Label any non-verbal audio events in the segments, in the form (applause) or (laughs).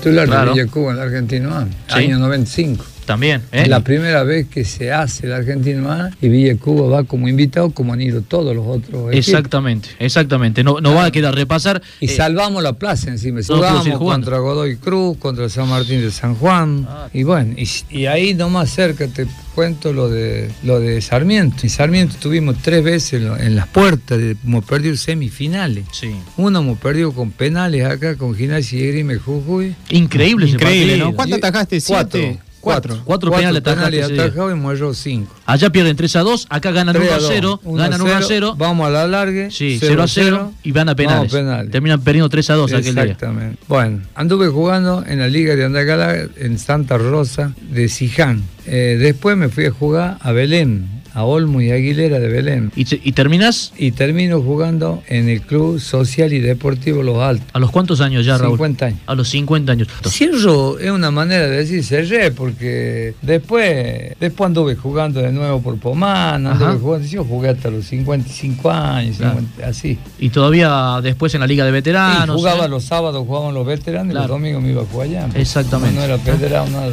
Titular de Villa Cuba en la Argentina A, año 95. También, ¿eh? La primera vez que se hace el Argentino A y Villa Cuba va como invitado, como han ido todos los otros. Exactamente, exactamente. No, no va a quedar repasar. Y eh, salvamos la plaza encima. Jugamos contra Godoy Cruz, contra San Martín de San Juan. Ah. y bueno, y, y, ahí nomás cerca te cuento lo de lo de Sarmiento. En Sarmiento tuvimos tres veces en, las puertas, hemos perdido semifinales. Sí. Uno hemos perdido con penales acá, con Gimnasia y Grime Jujuy. Increíble, Increíble, ¿no? ¿Cuánto atajaste? Cuatro. Cuatro. Cuatro, penales, penales atajados y muerto cinco. Allá pierden 3 a 2, acá ganan 1 a 0, ganan 1 a 0. Vamos a la largue. Sí, 0 a 0 y van a penales. Terminan perdiendo 3 a 2 aquel día. Exactamente. Bueno, anduve jugando en la Liga de Andacalá en Santa Rosa de Siján. Eh, después me fui a jugar a Belén, a Olmo y Aguilera de Belén. ¿Y, y terminas? Y termino jugando en el Club Social y Deportivo Los Altos. ¿A los cuántos años ya, Raúl? 50 años. A los 50 años. Cierro es una manera de decir cerré, porque después, después anduve jugando de nuevo por Pomán, anduve jugando, yo jugué hasta los 55 años, así. ¿Y todavía después en la Liga de Veteranos? Sí, jugaba los sábados, jugaban los veteranos y los domingos me iba a jugar allá. Exactamente. No, era federado, nada.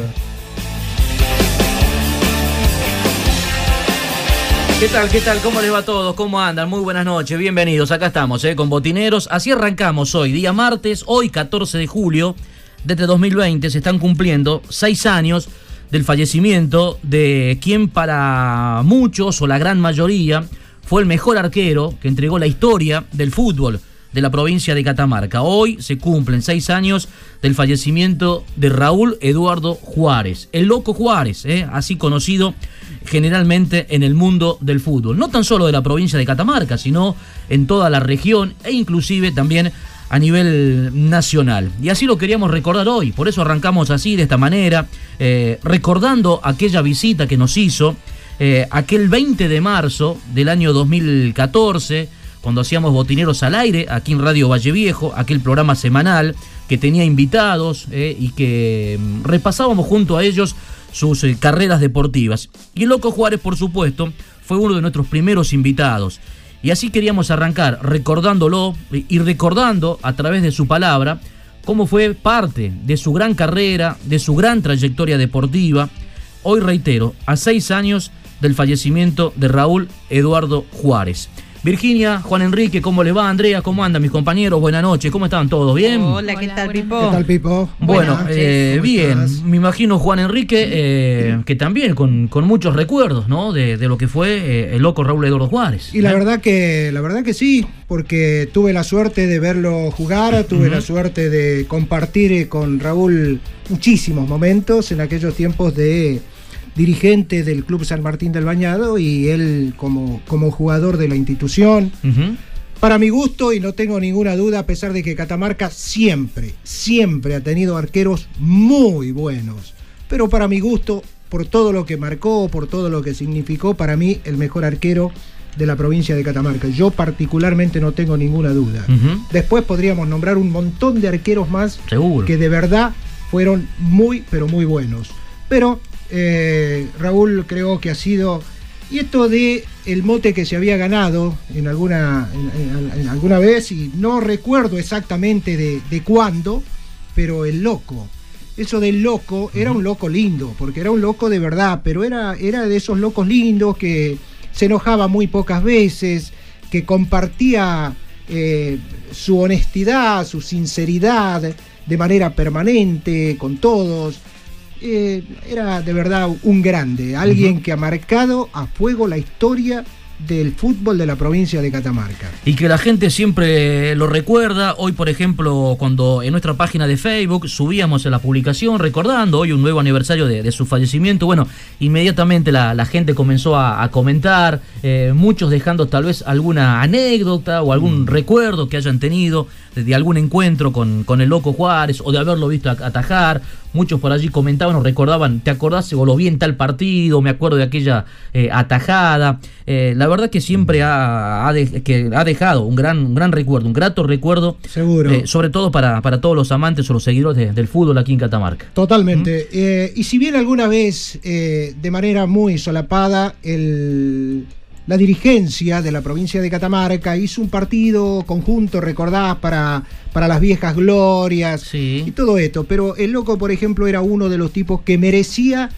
¿Qué tal? ¿Qué tal? ¿Cómo les va a todos? ¿Cómo andan? Muy buenas noches, bienvenidos. Acá estamos, ¿eh? con Botineros. Así arrancamos hoy, día martes, hoy 14 de julio de este 2020. Se están cumpliendo seis años del fallecimiento de quien para muchos o la gran mayoría fue el mejor arquero que entregó la historia del fútbol de la provincia de Catamarca. Hoy se cumplen seis años del fallecimiento de Raúl Eduardo Juárez, el loco Juárez, ¿eh? así conocido generalmente en el mundo del fútbol. No tan solo de la provincia de Catamarca, sino en toda la región e inclusive también a nivel nacional. Y así lo queríamos recordar hoy, por eso arrancamos así, de esta manera, eh, recordando aquella visita que nos hizo eh, aquel 20 de marzo del año 2014, cuando hacíamos Botineros al Aire, aquí en Radio Valle Viejo, aquel programa semanal que tenía invitados eh, y que mm, repasábamos junto a ellos sus carreras deportivas. Y Loco Juárez, por supuesto, fue uno de nuestros primeros invitados. Y así queríamos arrancar recordándolo y recordando a través de su palabra cómo fue parte de su gran carrera, de su gran trayectoria deportiva. Hoy reitero, a seis años del fallecimiento de Raúl Eduardo Juárez. Virginia, Juan Enrique, ¿cómo le va? Andrea, ¿cómo andan mis compañeros? Buenas noches, ¿cómo están todos? ¿Bien? Hola, ¿qué tal, Pipo? ¿Qué tal, Pipo? Bueno, eh, bien, me imagino Juan Enrique, eh, que también con, muchos recuerdos, ¿no? De, lo que fue eh, el loco Raúl Eduardo Juárez. Y la verdad que, la verdad que sí, porque tuve la suerte de verlo jugar, tuve la suerte de compartir con Raúl muchísimos momentos en aquellos tiempos de dirigente del Club San Martín del Bañado y él como, como jugador de la institución. Para mi gusto, y no tengo ninguna duda, a pesar de que Catamarca siempre, siempre ha tenido arqueros muy buenos, pero para mi gusto, por todo lo que marcó, por todo lo que significó, para mí el mejor arquero de la provincia de Catamarca. Yo particularmente no tengo ninguna duda. Después podríamos nombrar un montón de arqueros más que de verdad fueron muy, pero muy buenos. Pero eh, Raúl creo que ha sido. Y esto de el mote que se había ganado en alguna, en, alguna vez, y no recuerdo exactamente de, cuándo, pero el loco. eso del loco, era un loco lindo, porque era un loco de verdad, pero era, era de esos locos lindos que se enojaba muy pocas veces, que compartía eh, su honestidad, su sinceridad de manera permanente con todos. Eh, era de verdad un grande, alguien que ha marcado a fuego la historia del fútbol de la provincia de Catamarca. Y que la gente siempre lo recuerda. Hoy, por ejemplo, cuando en nuestra página de Facebook subíamos la publicación recordando hoy un nuevo aniversario de, su fallecimiento, bueno, inmediatamente la, gente comenzó a, comentar, eh, muchos dejando tal vez alguna anécdota o algún mm. recuerdo que hayan tenido de algún encuentro con, con el Loco Juárez o de haberlo visto atajar Muchos por allí comentaban o recordaban, ¿te acordás? O lo vi en tal partido, me acuerdo de aquella eh, atajada. Eh, la verdad que siempre ha, que ha dejado un gran, un gran recuerdo, un grato recuerdo. Seguro. Eh, sobre todo para, para todos los amantes o los seguidores del fútbol aquí en Catamarca. Totalmente. y si bien alguna vez, de manera muy solapada, el la dirigencia de la provincia de Catamarca hizo un partido conjunto, recordás, para, para las viejas glorias y todo esto. Pero el loco, por ejemplo, era uno de los tipos que merecía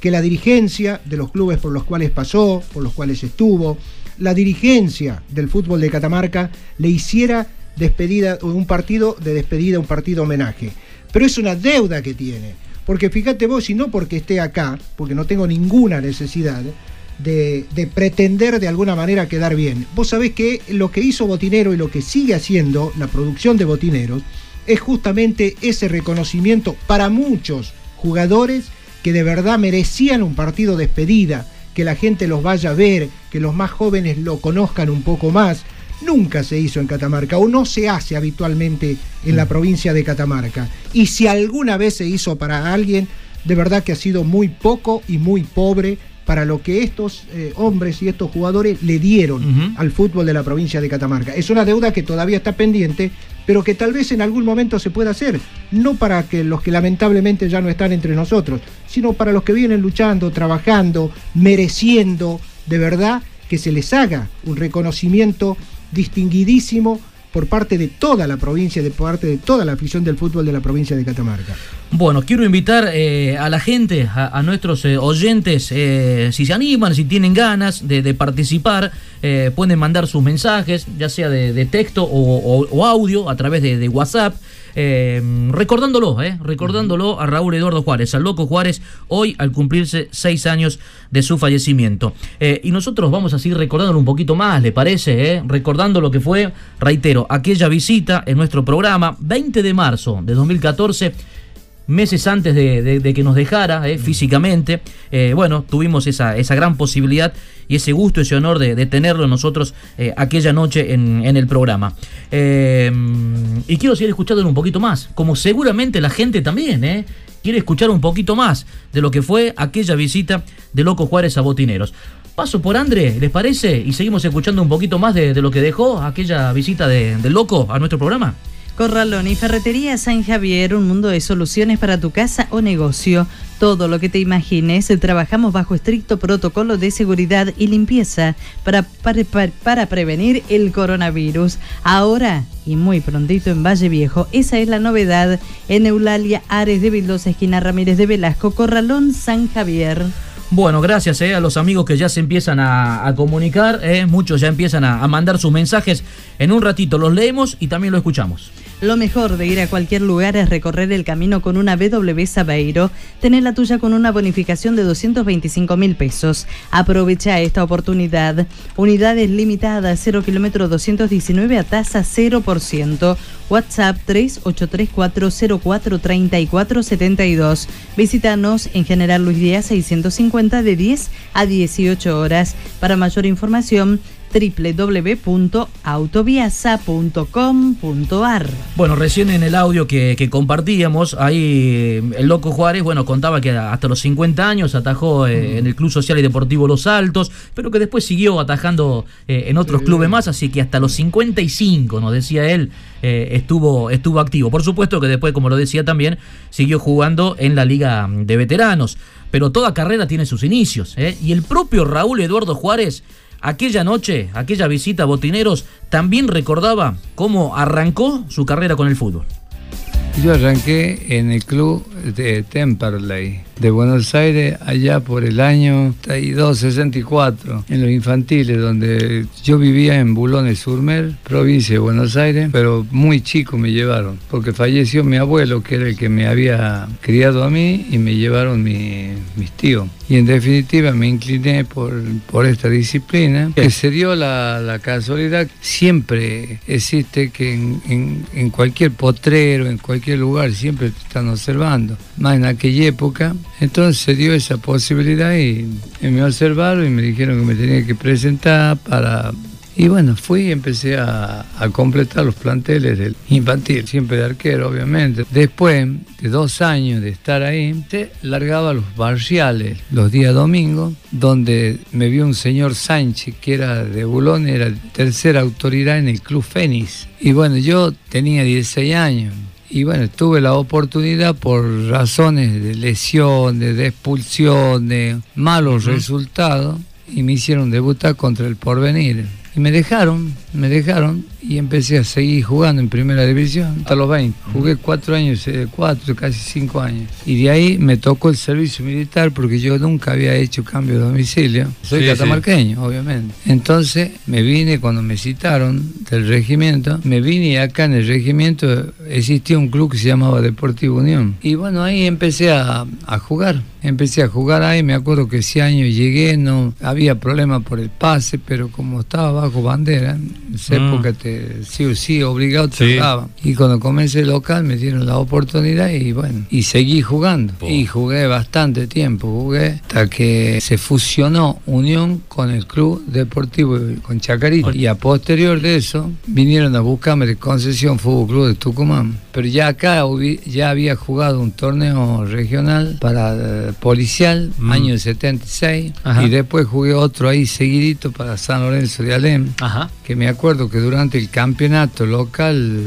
que la dirigencia de los clubes por los cuales pasó, por los cuales estuvo, la dirigencia del fútbol de Catamarca le hiciera despedida, un partido de despedida, un partido homenaje. Pero es una deuda que tiene. Porque fíjate vos, y no porque esté acá, porque no tengo ninguna necesidad, de, pretender de alguna manera quedar bien. Vos sabés que lo que hizo Botinero y lo que sigue haciendo la producción de Botineros es justamente ese reconocimiento para muchos jugadores que de verdad merecían un partido de despedida, que la gente los vaya a ver, que los más jóvenes lo conozcan un poco más. Nunca se hizo en Catamarca o no se hace habitualmente en la provincia de Catamarca. Y si alguna vez se hizo para alguien, de verdad que ha sido muy poco y muy pobre para lo que estos eh, hombres y estos jugadores le dieron al fútbol de la provincia de Catamarca. Es una deuda que todavía está pendiente, pero que tal vez en algún momento se pueda hacer, no para que los que lamentablemente ya no están entre nosotros, sino para los que vienen luchando, trabajando, mereciendo de verdad que se les haga un reconocimiento distinguidísimo por parte de toda la provincia, de parte de toda la afición del fútbol de la provincia de Catamarca. Bueno, quiero invitar eh, a la gente, a, nuestros eh, oyentes, eh, si se animan, si tienen ganas de, participar, pueden mandar sus mensajes, ya sea de, texto o, audio a través de WhatsApp. Eh, recordándolo, eh, recordándolo a Raúl Eduardo Juárez, al loco Juárez, hoy al cumplirse seis años de su fallecimiento. Eh, y nosotros vamos a seguir recordándolo un poquito más, ¿le parece? Eh? Recordando lo que fue, reitero, aquella visita en nuestro programa, 20 de marzo de 2014 meses antes de, que nos dejara eh, físicamente. Eh, bueno, tuvimos esa, esa gran posibilidad y ese gusto, ese honor de, tenerlo nosotros eh, aquella noche en, el programa. y quiero seguir escuchándolo un poquito más, como seguramente la gente también, quiere escuchar un poquito más de lo que fue aquella visita de Loco Juárez a Botineros. Paso por André, ¿les parece? Y seguimos escuchando un poquito más de, lo que dejó aquella visita del Loco a nuestro programa. Corralón y Ferretería San Javier, un mundo de soluciones para tu casa o negocio. Todo lo que te imagines, trabajamos bajo estricto protocolo de seguridad y limpieza para, para, prevenir el coronavirus. Ahora y muy prontito en Valle Viejo, esa es la novedad en Eulalia Ares de Vildosa, esquina Ramírez de Velasco, Corralón San Javier. Bueno, gracias eh, a los amigos que ya se empiezan a, comunicar, eh, muchos ya empiezan a, a mandar sus mensajes. En un ratito los leemos y también lo escuchamos. Lo mejor de ir a cualquier lugar es recorrer el camino con una BW Sabeiro. Tener la tuya con una bonificación de 225 mil pesos. Aprovecha esta oportunidad. Unidades limitadas, 0 kilómetro 219 a tasa 0%. WhatsApp 3834043472. Visítanos en General Luis Díaz 650 de 10 a 18 horas. Para mayor información, www.autoviasa.com.ar. Bueno, recién en el audio que, compartíamos, ahí el Loco Juárez, bueno, contaba que hasta los 50 años atajó eh, mm. en el Club Social y Deportivo Los Altos, pero que después siguió atajando eh, en otros clubes más, así que hasta los 55, nos decía él, eh, estuvo, estuvo activo. Por supuesto que después, como lo decía también, siguió jugando en la Liga de Veteranos, pero toda carrera tiene sus inicios, y el propio Raúl Eduardo Juárez Aquella noche, aquella visita a Botineros, también recordaba cómo arrancó su carrera con el fútbol. Yo arranqué en el club de Temperley de Buenos Aires allá por el año 62, 64, en los infantiles, donde yo vivía en Bulones Surmer, provincia de Buenos Aires, pero muy chico me llevaron, porque falleció mi abuelo, que era el que me había criado a mí, y me llevaron mis tíos. Y en definitiva me incliné por, por esta disciplina, que se dio la, casualidad, siempre existe que en, en cualquier potrero, en cualquier lugar, siempre te están observando. Más en aquella época, entonces se dio esa posibilidad y, me observaron y me dijeron que me tenía que presentar para... Y bueno, fui y empecé a, completar los planteles del infantil, siempre de arquero, obviamente. Después de dos años de estar ahí, se largaba los barriales los días domingos, donde me vio un señor Sánchez, que era de Bulón, era tercera autoridad en el Club Fénix. Y bueno, yo tenía 16 años, y bueno, tuve la oportunidad por razones de lesión, de expulsión, de malos resultados, y me hicieron debutar contra el Porvenir. Y me dejaron, me dejaron y empecé a seguir jugando en primera división hasta los 20. Jugué cuatro años, eh, cuatro, casi cinco años. Y de ahí me tocó el servicio militar porque yo nunca había hecho cambio de domicilio. Soy catamarqueño, obviamente. Entonces me vine cuando me citaron del regimiento, me vine y acá en el regimiento existía un club que se llamaba Deportivo Unión. Y bueno, ahí empecé a, a jugar. Empecé a jugar ahí, me acuerdo que ese año llegué, no había problema por el pase, pero como estaba bajo bandera, esa mm. época te, sí o sí, obligado te daban. Y cuando comencé local me dieron la oportunidad y bueno, y seguí jugando. Y jugué bastante tiempo, jugué hasta que se fusionó Unión con el Club Deportivo con Chacarita. Y a posterior de eso vinieron a buscarme de concesión Fútbol Club de Tucumán. Pero ya acá ya había jugado un torneo regional para eh, policial, mm. año 76, y después jugué otro ahí seguidito para San Lorenzo de Alem, que me acuerdo que durante el campeonato local,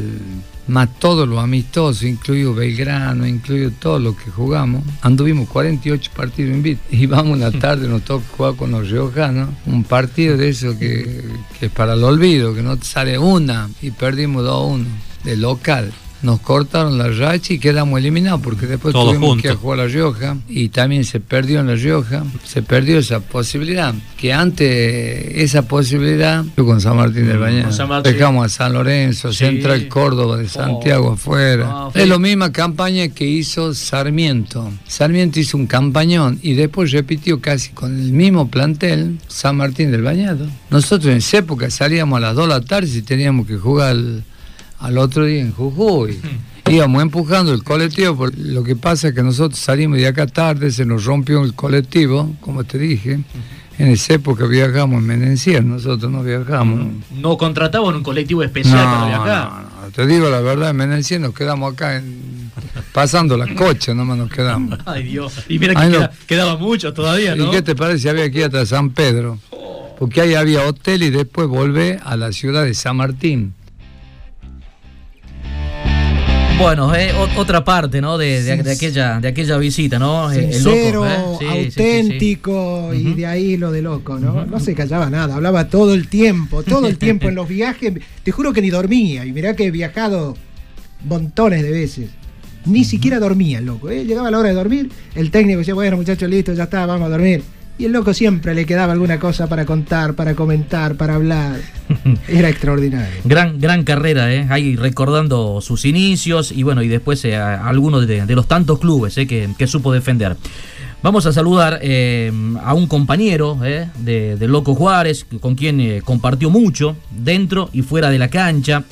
más todo lo amistoso, incluido Belgrano, incluido todo lo que jugamos, anduvimos 48 partidos en (laughs) y vamos una tarde, nos toca jugar con los riojanos, un partido de eso que, que es para el olvido, que no sale una, y perdimos 2-1 de local nos cortaron la racha y quedamos eliminados porque después tuvimos que ir a jugar a La Rioja y también se perdió en La Rioja, se perdió esa posibilidad, que antes esa posibilidad, con San Martín del mm, Bañado, dejamos a San Lorenzo, Central Córdoba de Santiago oh. afuera. Ah, es la misma campaña que hizo Sarmiento. Sarmiento hizo un campañón y después repitió casi con el mismo plantel San Martín del Bañado. Nosotros en esa época salíamos a las 2 de la tarde y teníamos que jugar al otro día en Jujuy. (laughs) Íbamos empujando el colectivo, lo que pasa es que nosotros salimos de acá tarde, se nos rompió el colectivo, como te dije. En esa época viajamos en Menencier, nosotros no viajamos. ¿No contrataban un colectivo especial para viajar? No, no, te digo la verdad, en Menencier nos quedamos acá pasando la cocha, nomás nos quedamos. (laughs) Ay Dios, y mira que quedaba mucho todavía, ¿no? ¿Y qué te parece? Había aquí hasta San Pedro, porque ahí había hotel y después volvé a la ciudad de San Martín. Bueno, eh, otra parte, ¿no? De, aquella, de aquella visita, ¿no? Eh, Sincero, ¿eh? auténtico y de ahí lo de loco, ¿no? No se callaba nada, hablaba todo el tiempo, todo el tiempo en (laughs) los viajes. Te juro que ni dormía y mirá que he viajado montones de veces. Ni siquiera dormía el loco, ¿eh? Llegaba la hora de dormir, el técnico decía, bueno muchachos, listo, ya está, vamos a dormir. Y el loco siempre le quedaba alguna cosa para contar, para comentar, para hablar. (laughs) Era extraordinario. Gran, gran carrera, ¿eh? Ahí recordando sus inicios y bueno, y después eh, algunos de, los tantos clubes ¿eh? que, supo defender. Vamos a saludar eh, a un compañero ¿eh? de, de, Loco Juárez, con quien compartió mucho dentro y fuera de la cancha.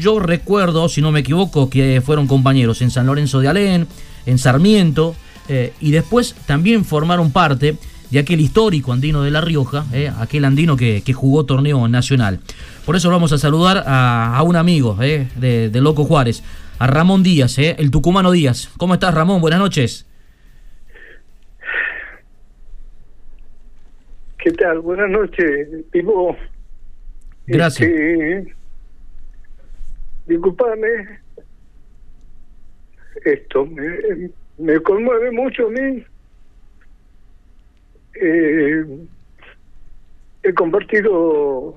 yo recuerdo, si no me equivoco, que fueron compañeros en San Lorenzo de Alén, en Sarmiento, eh, y después también formaron parte de aquel histórico andino de La Rioja, eh, aquel andino que, jugó torneo nacional. Por eso vamos a saludar a, un amigo eh, de, Loco Juárez, a Ramón Díaz, el tucumano Díaz. ¿Cómo estás, Ramón? Buenas noches. ¿Qué tal? Buenas noches, Pipo. Gracias. Este, disculpame. Esto, me, me conmueve mucho a mí. Eh, he compartido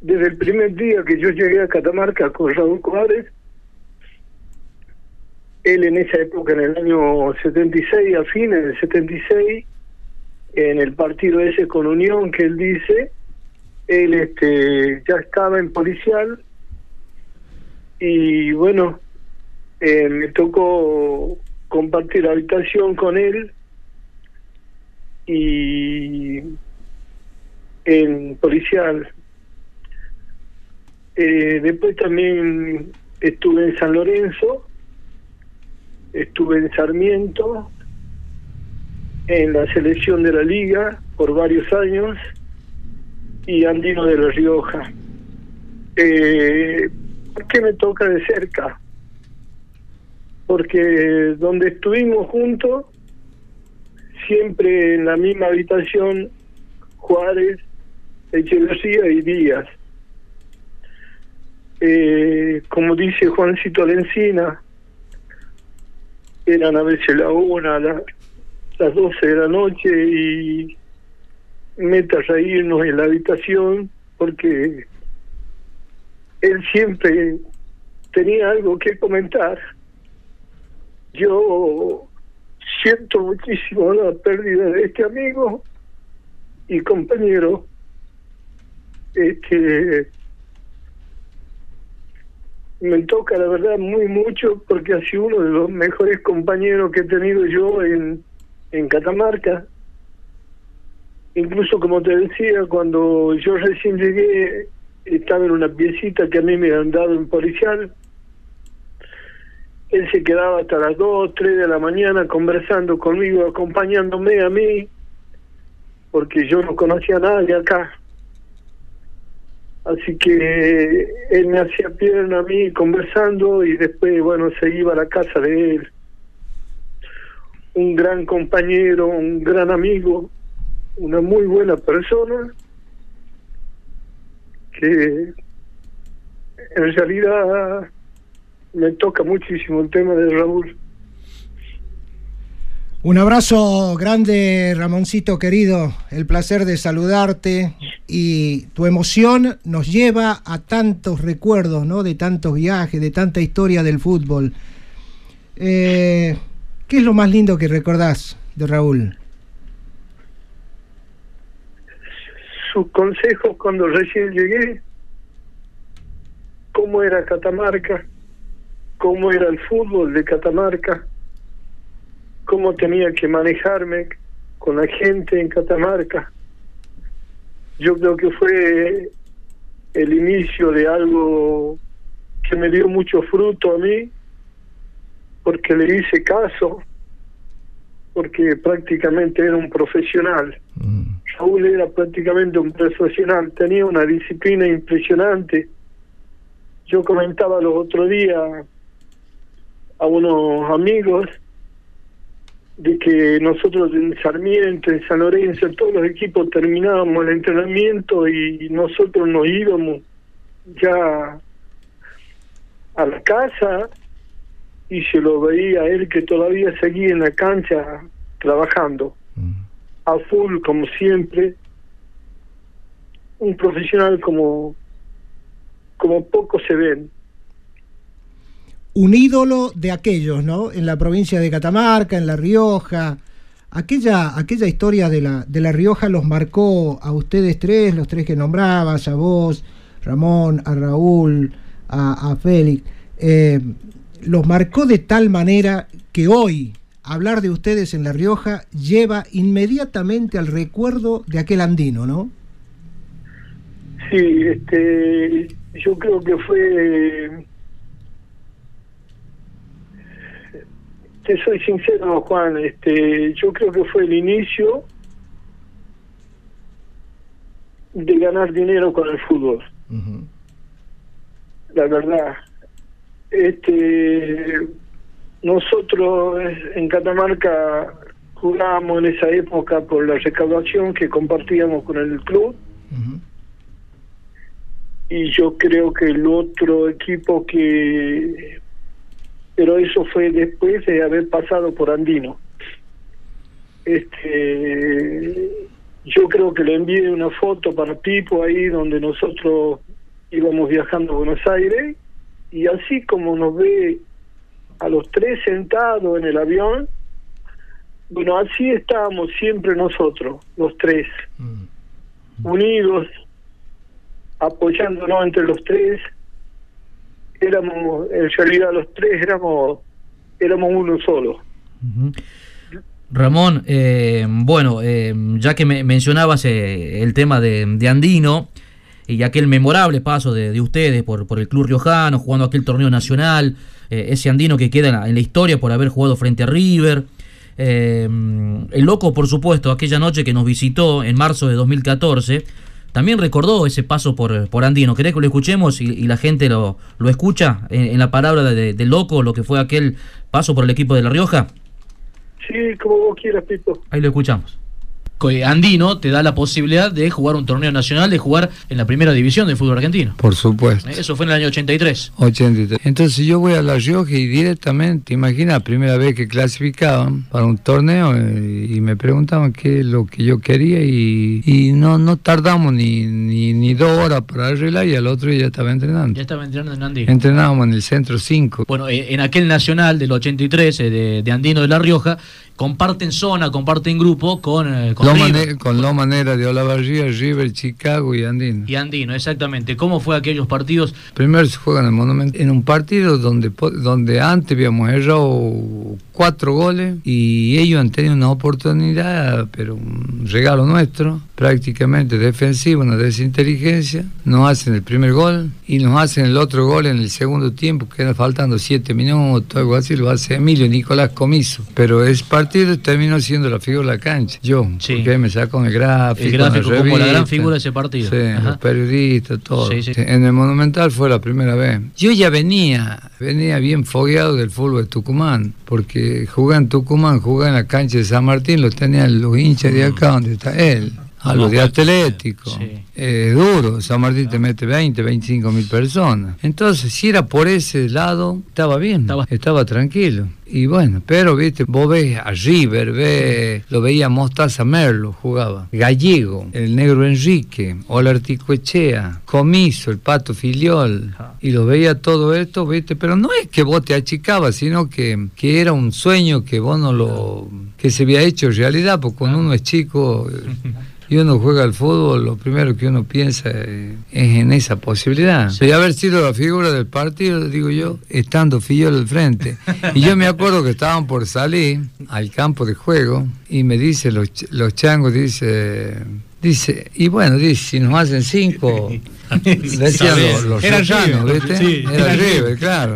desde el primer día que yo llegué a Catamarca con Raúl Juárez él en esa época, en el año 76, a fines del 76, en el partido ese con Unión que él dice, él este ya estaba en policial y bueno, eh, me tocó compartir habitación con él y en policial. Eh, después también estuve en San Lorenzo, estuve en Sarmiento, en la selección de la liga por varios años y Andino de la Rioja. Eh, ¿Por qué me toca de cerca? Porque donde estuvimos juntos, siempre en la misma habitación, Juárez, Echeverría y Díaz. Eh, como dice Juancito Lencina, eran a veces la una, la, las doce de la noche y meta reírnos en la habitación porque él siempre tenía algo que comentar. Yo siento muchísimo la pérdida de este amigo y compañero. Este me toca la verdad muy mucho porque ha sido uno de los mejores compañeros que he tenido yo en, en Catamarca incluso como te decía, cuando yo recién llegué, estaba en una piecita que a mí me han dado en policial. Él se quedaba hasta las 2, 3 de la mañana conversando conmigo, acompañándome a mí, porque yo no conocía a nadie acá. Así que él me hacía pierna a mí conversando y después, bueno, se iba a la casa de él. Un gran compañero, un gran amigo una muy buena persona que en realidad me toca muchísimo el tema de Raúl. Un abrazo grande, Ramoncito querido. El placer de saludarte y tu emoción nos lleva a tantos recuerdos, ¿no? De tantos viajes, de tanta historia del fútbol. Eh, ¿Qué es lo más lindo que recordás de Raúl? sus consejos cuando recién llegué, cómo era Catamarca, cómo era el fútbol de Catamarca, cómo tenía que manejarme con la gente en Catamarca. Yo creo que fue el inicio de algo que me dio mucho fruto a mí, porque le hice caso, porque prácticamente era un profesional. Mm. Saúl era prácticamente un profesional, tenía una disciplina impresionante. Yo comentaba los otros días a unos amigos de que nosotros en Sarmiento, en San Lorenzo, todos los equipos terminábamos el entrenamiento y nosotros nos íbamos ya a la casa y se lo veía a él que todavía seguía en la cancha trabajando. Mm a full como siempre, un profesional como, como pocos se ven. Un ídolo de aquellos, ¿no? En la provincia de Catamarca, en La Rioja. Aquella, aquella historia de la, de La Rioja los marcó a ustedes tres, los tres que nombrabas, a vos, Ramón, a Raúl, a, Félix. Eh, los marcó de tal manera que hoy, hablar de ustedes en La Rioja lleva inmediatamente al recuerdo de aquel andino, ¿no? Sí, este, yo creo que fue, te soy sincero, Juan, este, yo creo que fue el inicio de ganar dinero con el fútbol. La verdad, este nosotros en Catamarca jugábamos en esa época por la recaudación que compartíamos con el club. Y yo creo que el otro equipo que... Pero eso fue después de haber pasado por Andino. Este, yo creo que le envié una foto para Pipo ahí donde nosotros íbamos viajando a Buenos Aires y así como nos ve a los tres sentados en el avión. Bueno, así estábamos siempre nosotros, los tres, mm. unidos, apoyándonos entre los tres. Éramos, en realidad los tres éramos, éramos uno solo. Ramón, eh, bueno, eh, ya que me mencionabas eh, el tema de, Andino y aquel memorable paso de, ustedes por, por, el club riojano, jugando aquel torneo nacional, ese Andino que queda en la, historia por haber jugado frente a River. el loco, por supuesto, aquella noche que nos visitó en marzo de 2014, también recordó ese paso por, por Andino. ¿Querés que lo escuchemos y, la gente lo, lo escucha en, la palabra del de loco, lo que fue aquel paso por el equipo de La Rioja? Sí, como vos quieras, Pito. Ahí lo escuchamos. Andino te da la posibilidad de jugar un torneo nacional, de jugar en la primera división del fútbol argentino. Por supuesto. Eso fue en el año 83. 83. Entonces yo voy a La Rioja y directamente, imagina, primera vez que clasificaban para un torneo eh, y me preguntaban qué es lo que yo quería y, no no tardamos ni, ni, dos horas para arreglar y al otro día ya estaba entrenando. Ya estaba entrenando en Andino. Entrenábamos en el centro 5. Bueno, eh, en aquel nacional del 83 eh, de, de Andino de La Rioja, comparten zona, comparten grupo con, eh, con, River. con Manera de Olavarría, River, Chicago y Andino. Y Andino, exactamente. ¿Cómo fue aquellos partidos? Primero se juega en el Monumento, en un partido donde, donde antes habíamos errado cuatro goles y ellos han tenido una oportunidad, pero un regalo nuestro, prácticamente defensivo, una desinteligencia. Nos hacen el primer gol y nos hacen el otro gol en el segundo tiempo, queda faltando siete minutos, algo así, lo hace Emilio Nicolás Comiso. Pero es parte partido terminó siendo la figura de la cancha. Yo, porque me saco el gráfico. El gráfico como la gran figura de ese partido. Sí, los periodistas, todo. En el Monumental fue la primera vez. Yo ya venía, venía bien fogueado del fútbol de Tucumán, porque jugar en Tucumán, jugar en la cancha de San Martín, lo tenían los hinchas de acá donde está él a los de Atlético. Es duro, San Martín te mete 20, 25 mil personas. Entonces, si era por ese lado, estaba bien, estaba, tranquilo. Y bueno, pero viste, vos ves a River, ves, lo veía Mostaza Merlo, jugaba, Gallego, el negro Enrique, Olartico Echea, Comiso, el Pato Filiol, y lo veía todo esto, viste, pero no es que vos te achicabas, sino que, que era un sueño que vos no lo, que se había hecho realidad, porque cuando uno es chico... (laughs) y uno juega al fútbol, lo primero que uno piensa es en esa posibilidad. De haber sido la figura del partido, digo yo, estando Fillol al frente. Y yo me acuerdo que estaban por salir al campo de juego y me dice los, los changos, dice, dice, y bueno, dice, si nos hacen cinco, (laughs) Decían los, los era ¿viste? Sí, era, River, claro.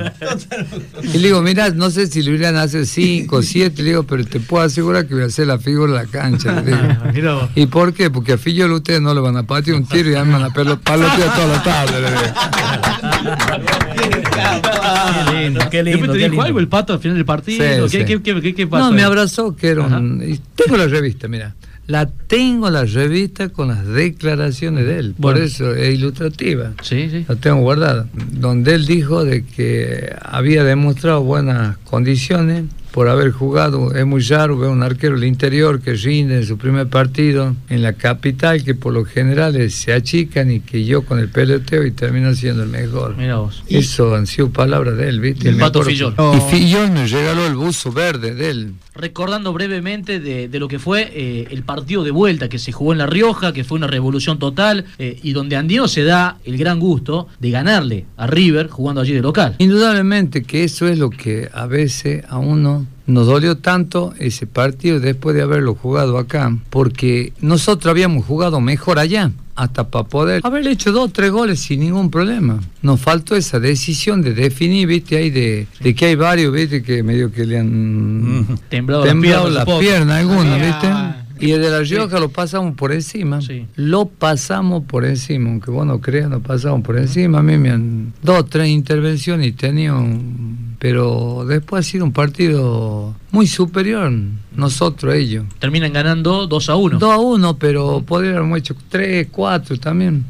Y le digo, mirá, no sé si lo irían a hacer 5 7, le digo, pero te puedo asegurar que voy a hacer la figura de la cancha. Le digo. ¿Y por qué? Porque a Fillol ustedes no le van a patear un tiro y van a palotear toda la tabla. Qué lindo, qué lindo. ¿Te dijo algo el pato al final del partido? ¿Qué, qué, qué, qué, pasó? No, me abrazó, que era un... Tengo la revista, mira la tengo la revista con las declaraciones de él, por eso es ilustrativa. Sí, sí. La tengo guardada, donde él dijo de que había demostrado buenas condiciones por haber jugado. Es muy raro ver un arquero del interior que rinde en su primer partido en la capital, que por lo general se achican y que yo con el peloteo y termino siendo el mejor. Mira vos. Eso han sido palabras de él, ¿viste? El, pato Fillol. Y Fillol me regaló el buzo verde de él. Recordando brevemente de, lo que fue eh, el partido de vuelta que se jugó en La Rioja, que fue una revolución total, eh, y donde Andino se da el gran gusto de ganarle a River jugando allí de local. Indudablemente que eso es lo que a veces a uno nos dolió tanto ese partido después de haberlo jugado acá, porque nosotros habíamos jugado mejor allá, hasta para poder haber hecho dos o tres goles sin ningún problema. Nos faltó esa decisión de definir, viste, ahí de, de que hay varios, viste, que medio que le han (laughs) temblado, la pierna, algunos, viste. Y el de la Rioja lo pasamos por encima. Lo pasamos por encima, aunque vos no creas, lo pasamos por encima. A mí me han dos, tres intervenciones y tenía un... Pero después ha sido un partido muy superior, nosotros, ellos. Terminan ganando 2 a 1. 2 a 1, pero podríamos hecho 3, 4 también.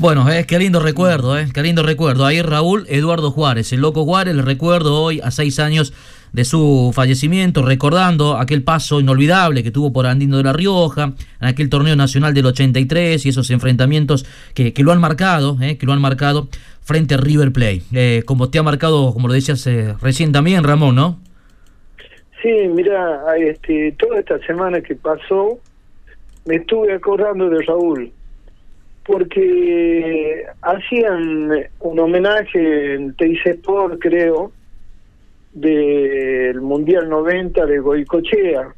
Bueno, eh, qué lindo recuerdo, eh, qué lindo recuerdo. Ahí Raúl Eduardo Juárez, el loco Juárez, le recuerdo hoy a seis años de su fallecimiento, recordando aquel paso inolvidable que tuvo por Andino de la Rioja, en aquel torneo nacional del 83 y esos enfrentamientos que, lo han marcado, eh, que lo han marcado frente a River Plate. Eh, como te ha marcado, como lo decías eh, recién también, Ramón, ¿no? Sí, mira, este, toda esta semana que pasó, me estuve acordando de Raúl porque hacían un homenaje en TIC Sport, creo, del Mundial 90 de Goicochea.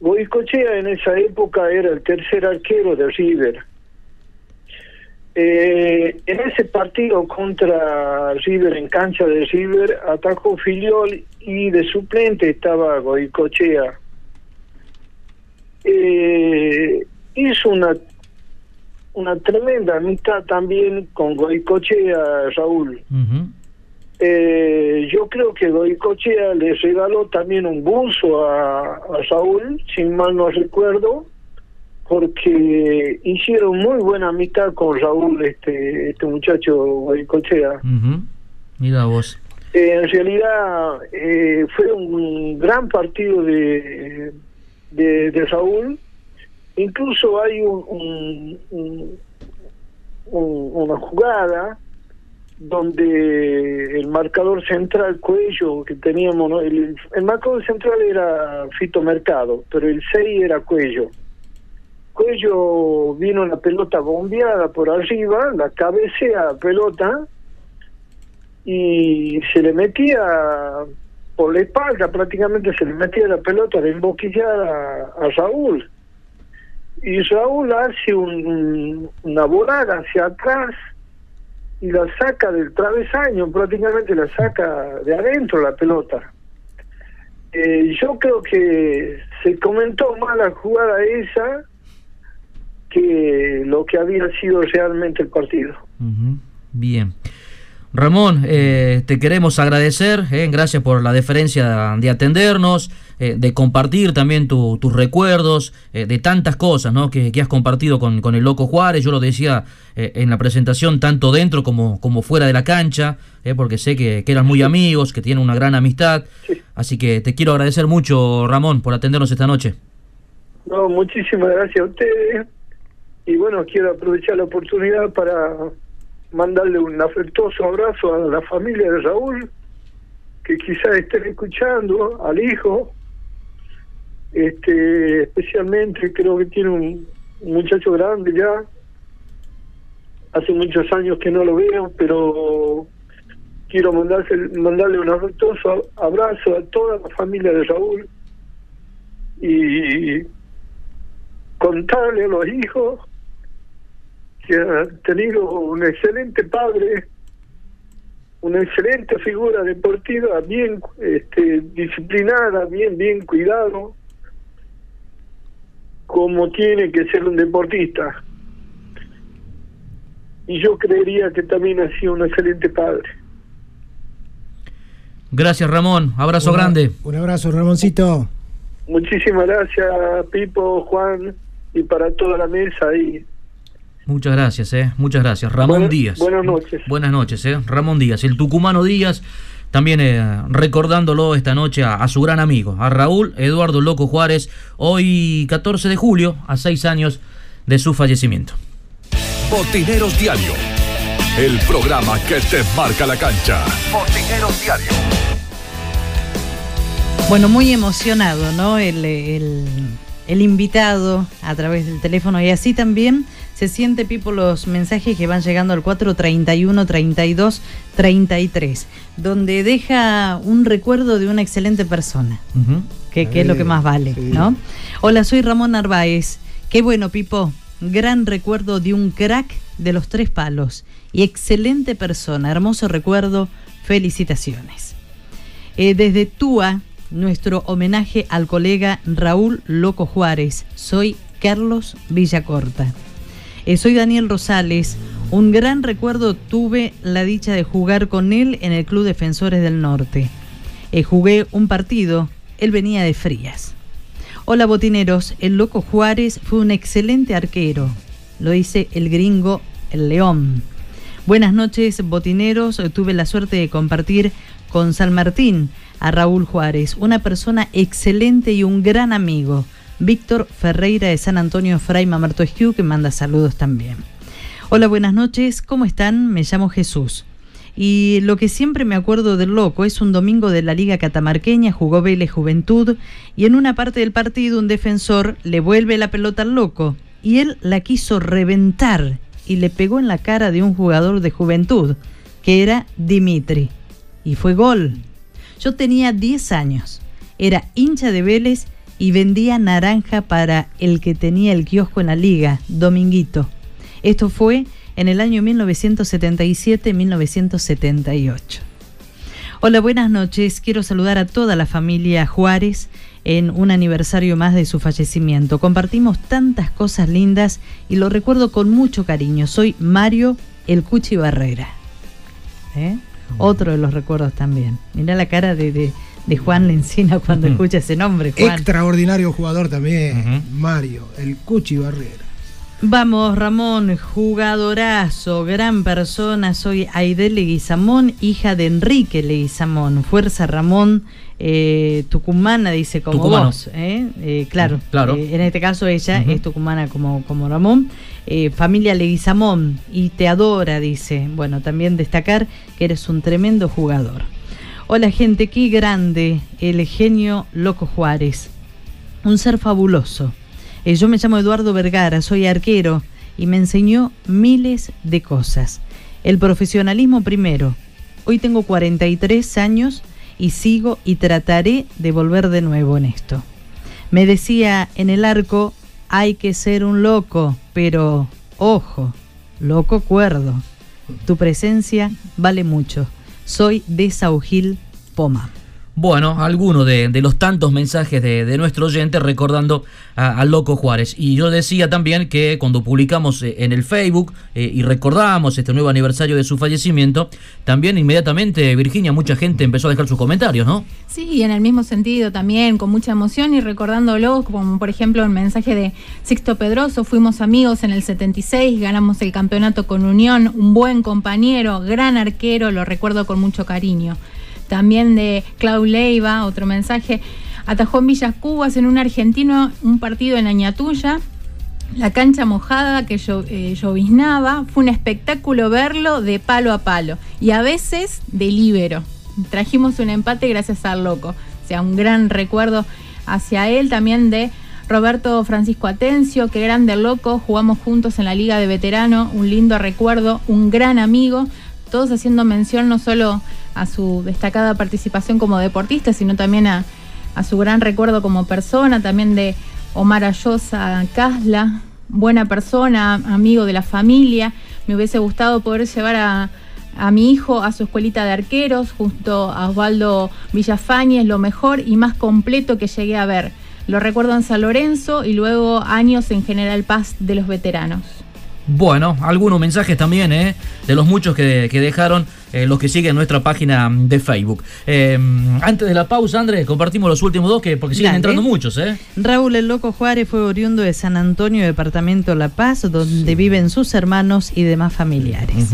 Goicochea en esa época era el tercer arquero de River. Eh, en ese partido contra River, en cancha de River, atacó Filiol y de suplente estaba Goicochea. Eh, hizo una una tremenda amistad también con Goicochea, Raúl. Eh, yo creo que Goicochea le regaló también un buzo a, a, Raúl, sin mal no recuerdo, porque hicieron muy buena amistad con Raúl, este, este muchacho Goicochea. Mira vos. Eh, en realidad eh, fue un gran partido de, de, de Raúl Incluso hay un, una jugada donde el marcador central Cuello que teníamos, el, marcador central era Fito Mercado, pero el 6 era Cuello. Cuello vino la pelota bombeada por arriba, la cabecea pelota y se le metía por la espalda, prácticamente se le metía la pelota de emboquillada a Raúl y Raúl hace una volada hacia atrás y la saca del travesaño, prácticamente la saca de adentro la pelota. Eh, yo creo que se comentó más la jugada esa que lo que había sido realmente el partido. Bien. Ramón, eh, te queremos agradecer, eh, gracias por la deferencia de atendernos, eh, de compartir también tus recuerdos, de tantas cosas ¿no? que, has compartido con, con, el Loco Juárez, yo lo decía en la presentación, tanto dentro como, como fuera de la cancha, porque sé que, que, eran muy amigos, que tienen una gran amistad, así que te quiero agradecer mucho, Ramón, por atendernos esta noche. No, muchísimas gracias a ustedes, y bueno, quiero aprovechar la oportunidad para mandarle un afectuoso abrazo a la familia de Raúl, que quizás estén escuchando, al hijo, este especialmente creo que tiene un, muchacho grande ya, hace muchos años que no lo veo, pero quiero mandarse, mandarle un afectuoso abrazo a toda la familia de Raúl y contarle a los hijos que ha tenido un excelente padre, una excelente figura deportiva, bien este, disciplinada, bien, bien cuidado, como tiene que ser un deportista. Y yo creería que también ha sido un excelente padre. Gracias Ramón, abrazo grande. Un abrazo Ramoncito. Muchísimas gracias Pipo, Juan y para toda la mesa ahí. Muchas gracias, eh. Muchas gracias. Ramón Díaz. Buenas noches. Buenas noches, eh. Ramón Díaz, el tucumano Díaz, también eh, recordándolo esta noche a, su gran amigo, a Raúl Eduardo Loco Juárez, hoy 14 de julio, a seis años de su fallecimiento. Botineros Diario, el programa que te marca la cancha. Botineros Diario. Bueno, muy emocionado, ¿no? El, el, el invitado a través del teléfono y así también se siente, Pipo, los mensajes que van llegando al 431 32 33, donde deja un recuerdo de una excelente persona, que, es lo que más vale, ¿no? Hola, soy Ramón Narváez. Qué bueno, Pipo. Gran recuerdo de un crack de los tres palos y excelente persona. Hermoso recuerdo. Felicitaciones. Eh, desde TUA, nuestro homenaje al colega Raúl Loco Juárez. Soy Carlos Villacorta. Eh, soy Daniel Rosales. Un gran recuerdo tuve la dicha de jugar con él en el Club Defensores del Norte. Eh, jugué un partido, él venía de Frías. Hola botineros, el loco Juárez fue un excelente arquero. Lo dice el gringo el León. Buenas noches, botineros. Tuve la suerte de compartir con San Martín a Raúl Juárez, una persona excelente y un gran amigo. Víctor Ferreira de San Antonio Fray Mamerto que manda saludos también. Hola, buenas noches, ¿cómo están? Me llamo Jesús. Y lo que siempre me acuerdo del loco es un domingo de la Liga Catamarqueña, jugó Vélez Juventud, y en una parte del partido un defensor le vuelve la pelota al loco, y él la quiso reventar y le pegó en la cara de un jugador de juventud, que era Dimitri. Y fue gol. Yo tenía 10 años, era hincha de Vélez y vendía naranja para el que tenía el kiosco en la liga, Dominguito. Esto fue en el año 1977-1978. Hola, buenas noches. Quiero saludar a toda la familia Juárez en un aniversario más de su fallecimiento. Compartimos tantas cosas lindas y lo recuerdo con mucho cariño. Soy Mario El Cuchi Barrera. ¿Eh? Otro de los recuerdos también. Mira la cara de, Juan Lencina cuando escucha ese nombre. Extraordinario jugador también, Mario El Cuchi Barrera. Vamos, Ramón, jugadorazo, gran persona. Soy Aide Leguizamón, hija de Enrique Leguizamón. Fuerza, Ramón. Eh, tucumana, dice como vos. ¿eh? Eh, claro, claro. en este caso ella es tucumana como, como Ramón. familia Leguizamón y te adora, dice. Bueno, también destacar que eres un tremendo jugador. Hola gente, qué grande el genio Loco Juárez. Un ser fabuloso eh, yo me llamo Eduardo Vergara, soy arquero y me enseñó miles de cosas. El profesionalismo primero. Hoy tengo 43 años y sigo y trataré de volver de nuevo en esto. Me decía en el arco, hay que ser un loco, pero ojo, loco cuerdo. Tu presencia vale mucho. Soy de Saugil Poma. Bueno, alguno de, los tantos mensajes de, nuestro oyente recordando al Loco Juárez. Y yo decía también que cuando publicamos eh, en el Facebook eh, y recordamos este nuevo aniversario de su fallecimiento, también inmediatamente, Virginia, mucha gente empezó a dejar sus comentarios, ¿no? Sí, en el mismo sentido también, con mucha emoción y recordándolo, como por ejemplo el mensaje de Sixto Pedroso, fuimos amigos en el 76, ganamos el campeonato con Unión, un buen compañero, gran arquero, lo recuerdo con mucho cariño también de Clau Leiva, otro mensaje. Atajó en Villas Cubas en un argentino un partido en Añatuya. La cancha mojada que eh, lloviznaba. Fue un espectáculo verlo de palo a palo. Y a veces de libero. Trajimos un empate gracias al loco. O sea, un gran recuerdo hacia él también de Roberto Francisco Atencio, que grande el loco, jugamos juntos en la Liga de Veterano, un lindo recuerdo, un gran amigo, todos haciendo mención no solo a su destacada participación como deportista, sino también a, su gran recuerdo como persona, también de Omar Ayosa Casla, buena persona, amigo de la familia. Me hubiese gustado poder llevar a, mi hijo a su escuelita de arqueros junto a Osvaldo Villafañez, lo mejor y más completo que llegué a ver. Lo recuerdo en San Lorenzo y luego años en General Paz de los veteranos. Bueno, algunos mensajes también, ¿eh? De los muchos que, dejaron eh, los que siguen nuestra página de Facebook. Eh, antes de la pausa, Andrés, compartimos los últimos dos que porque siguen entrando muchos, ¿eh? Raúl el Loco Juárez fue oriundo de San Antonio, departamento La Paz, donde viven sus hermanos y demás familiares.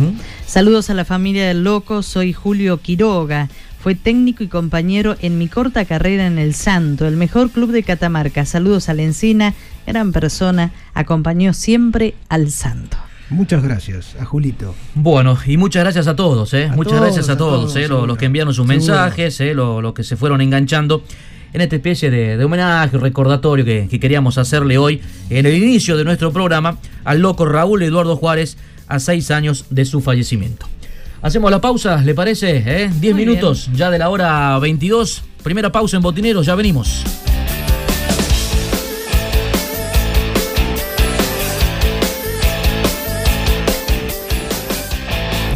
Saludos a la familia del Loco, soy Julio Quiroga. Fue técnico y compañero en mi corta carrera en El Santo, el mejor club de Catamarca. Saludos a la Encina, gran persona, acompañó siempre al Santo. Muchas gracias a Julito. Bueno, y muchas gracias a todos, ¿eh? muchas gracias a, todos, ¿eh? los, que enviaron sus mensajes, ¿eh? los, que se fueron enganchando en esta especie de, homenaje, recordatorio que, que, queríamos hacerle hoy, en el inicio de nuestro programa, al loco Raúl Eduardo Juárez, a seis años de su fallecimiento. Hacemos la pausa, ¿le parece? ¿Eh? Diez minutos ya de la hora 22. Primera pausa en Botineros, ya venimos.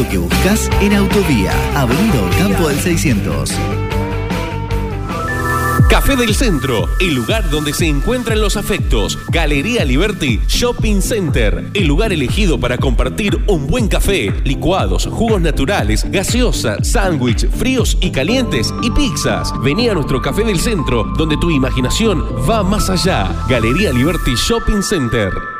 Auto que buscas en Autovía, Avenida Campo del 600. Café del Centro, el lugar donde se encuentran los afectos. Galería Liberty Shopping Center, el lugar elegido para compartir un buen café, licuados, jugos naturales, gaseosa, sándwich, fríos y calientes y pizzas. Vení a nuestro Café del Centro, donde tu imaginación va más allá. Galería Liberty Shopping Center.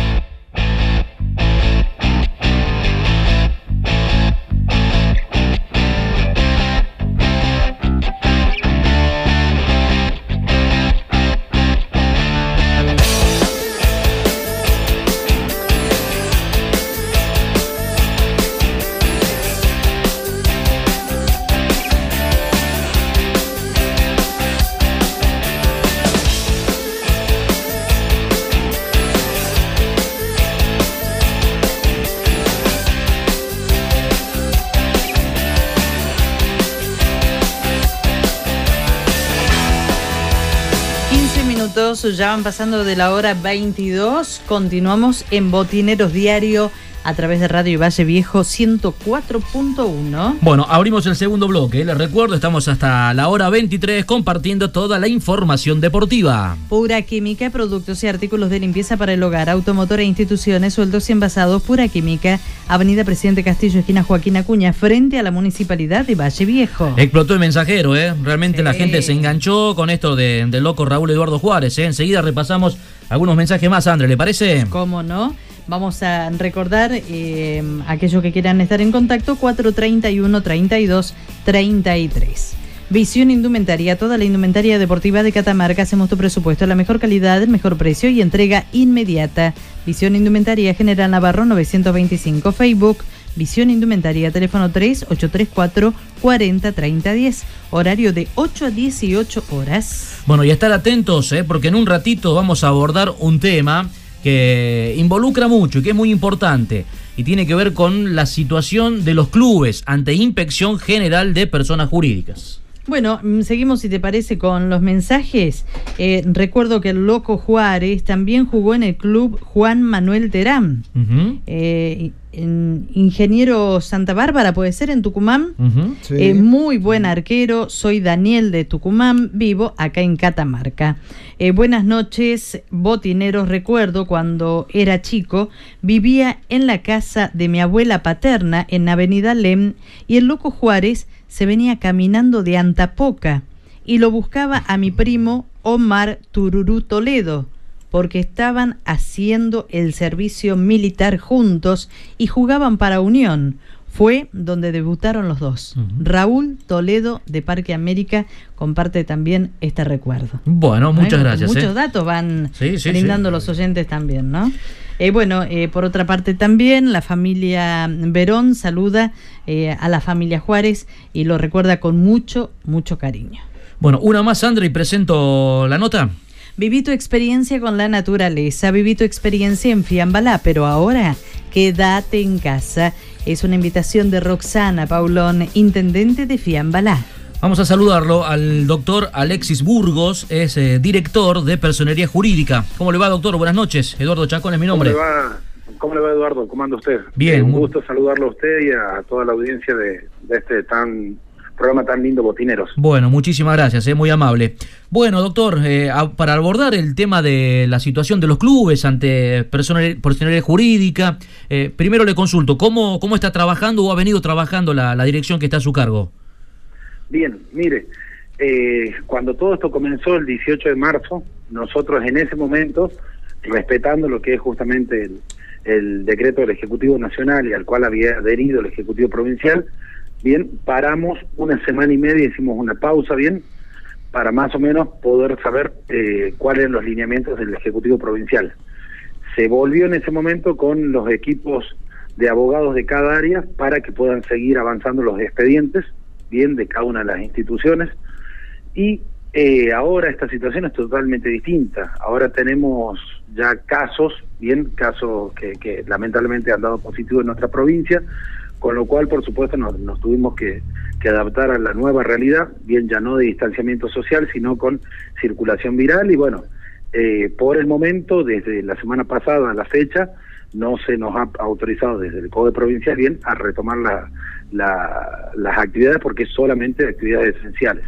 Ya van pasando de la hora 22. Continuamos en Botineros Diario a través de Radio Valle Viejo 104.1. Bueno, abrimos el segundo bloque. Les recuerdo, estamos hasta la hora 23 compartiendo toda la información deportiva. Pura Química, productos y artículos de limpieza para el hogar, automotor e instituciones, sueldos y envasados. Pura Química, Avenida Presidente Castillo, esquina Joaquín Acuña, frente a la Municipalidad de Valle Viejo. Explotó el mensajero, ¿eh? Realmente la gente se enganchó con esto del de loco Raúl Eduardo Juárez, ¿eh? Enseguida repasamos algunos mensajes más, André, ¿le parece? ¿Cómo no? Vamos a recordar eh, aquellos que quieran estar en contacto 431 32 33. Visión Indumentaria, toda la indumentaria deportiva de Catamarca. Hacemos tu presupuesto, la mejor calidad, el mejor precio y entrega inmediata. Visión Indumentaria General Navarro 925 Facebook. Visión Indumentaria, teléfono 3834 403010, horario de 8 a 18 horas. Bueno, y estar atentos, ¿eh? porque en un ratito vamos a abordar un tema que involucra mucho y que es muy importante y tiene que ver con la situación de los clubes ante inspección general de personas jurídicas. Bueno, mm, seguimos si te parece con los mensajes. Eh, recuerdo que el Loco Juárez también jugó en el club Juan Manuel Terán. Eh, ingeniero Santa Bárbara, puede ser, en Tucumán. Eh, muy buen arquero. Soy Daniel de Tucumán, vivo acá en Catamarca. buenas noches, botineros. Recuerdo cuando era chico, vivía en la casa de mi abuela paterna en Avenida Lem y el Loco Juárez se venía caminando de Antapoca y lo buscaba a mi primo Omar Tururú Toledo, porque estaban haciendo el servicio militar juntos y jugaban para Unión. Fue donde debutaron los dos. Raúl Toledo de Parque América comparte también este recuerdo. Bueno, muchas gracias. Muchos ¿eh? datos van brindando los oyentes también, ¿no? Eh, bueno, eh, por otra parte también la familia Verón saluda eh, a la familia Juárez y lo recuerda con mucho, mucho cariño. Bueno, una más, Sandra, y presento la nota. Viví tu experiencia con la naturaleza, viví tu experiencia en Fiambalá, pero ahora quédate en casa. Es una invitación de Roxana Paulón, intendente de Fiambalá. Vamos a saludarlo al doctor Alexis Burgos, es eh, director de Personería Jurídica. ¿Cómo le va, doctor? Buenas noches. Eduardo Chacón es mi nombre. ¿Cómo le va, ¿Cómo le va Eduardo? ¿Cómo anda usted? Bien. Eh, un gusto saludarlo a usted y a toda la audiencia de, este tan programa tan lindo, Botineros. Bueno, muchísimas gracias, es muy amable. Bueno, doctor, eh, para abordar el tema de la situación de los clubes ante personería jurídica, primero le consulto, ¿cómo, ¿cómo está trabajando o ha venido trabajando la dirección que está a su cargo? Bien, mire, eh, cuando todo esto comenzó el 18 de marzo, nosotros en ese momento, respetando lo que es justamente el, decreto del Ejecutivo Nacional y al cual había adherido el Ejecutivo Provincial, bien, paramos una semana y media, hicimos una pausa, bien, para más o menos poder saber eh, cuáles eran los lineamientos del Ejecutivo Provincial. Se volvió en ese momento con los equipos de abogados de cada área para que puedan seguir avanzando los expedientes bien de cada una de las instituciones. Y eh, ahora esta situación es totalmente distinta. Ahora tenemos ya casos, bien, casos que, lamentablemente han dado positivo en nuestra provincia, con lo cual, por supuesto, nos, tuvimos que, adaptar a la nueva realidad, bien ya no de distanciamiento social, sino con circulación viral. Y bueno, eh, por el momento, desde la semana pasada a la fecha, no se nos ha autorizado desde el CODE provincial bien a retomar la, las actividades porque solamente actividades esenciales.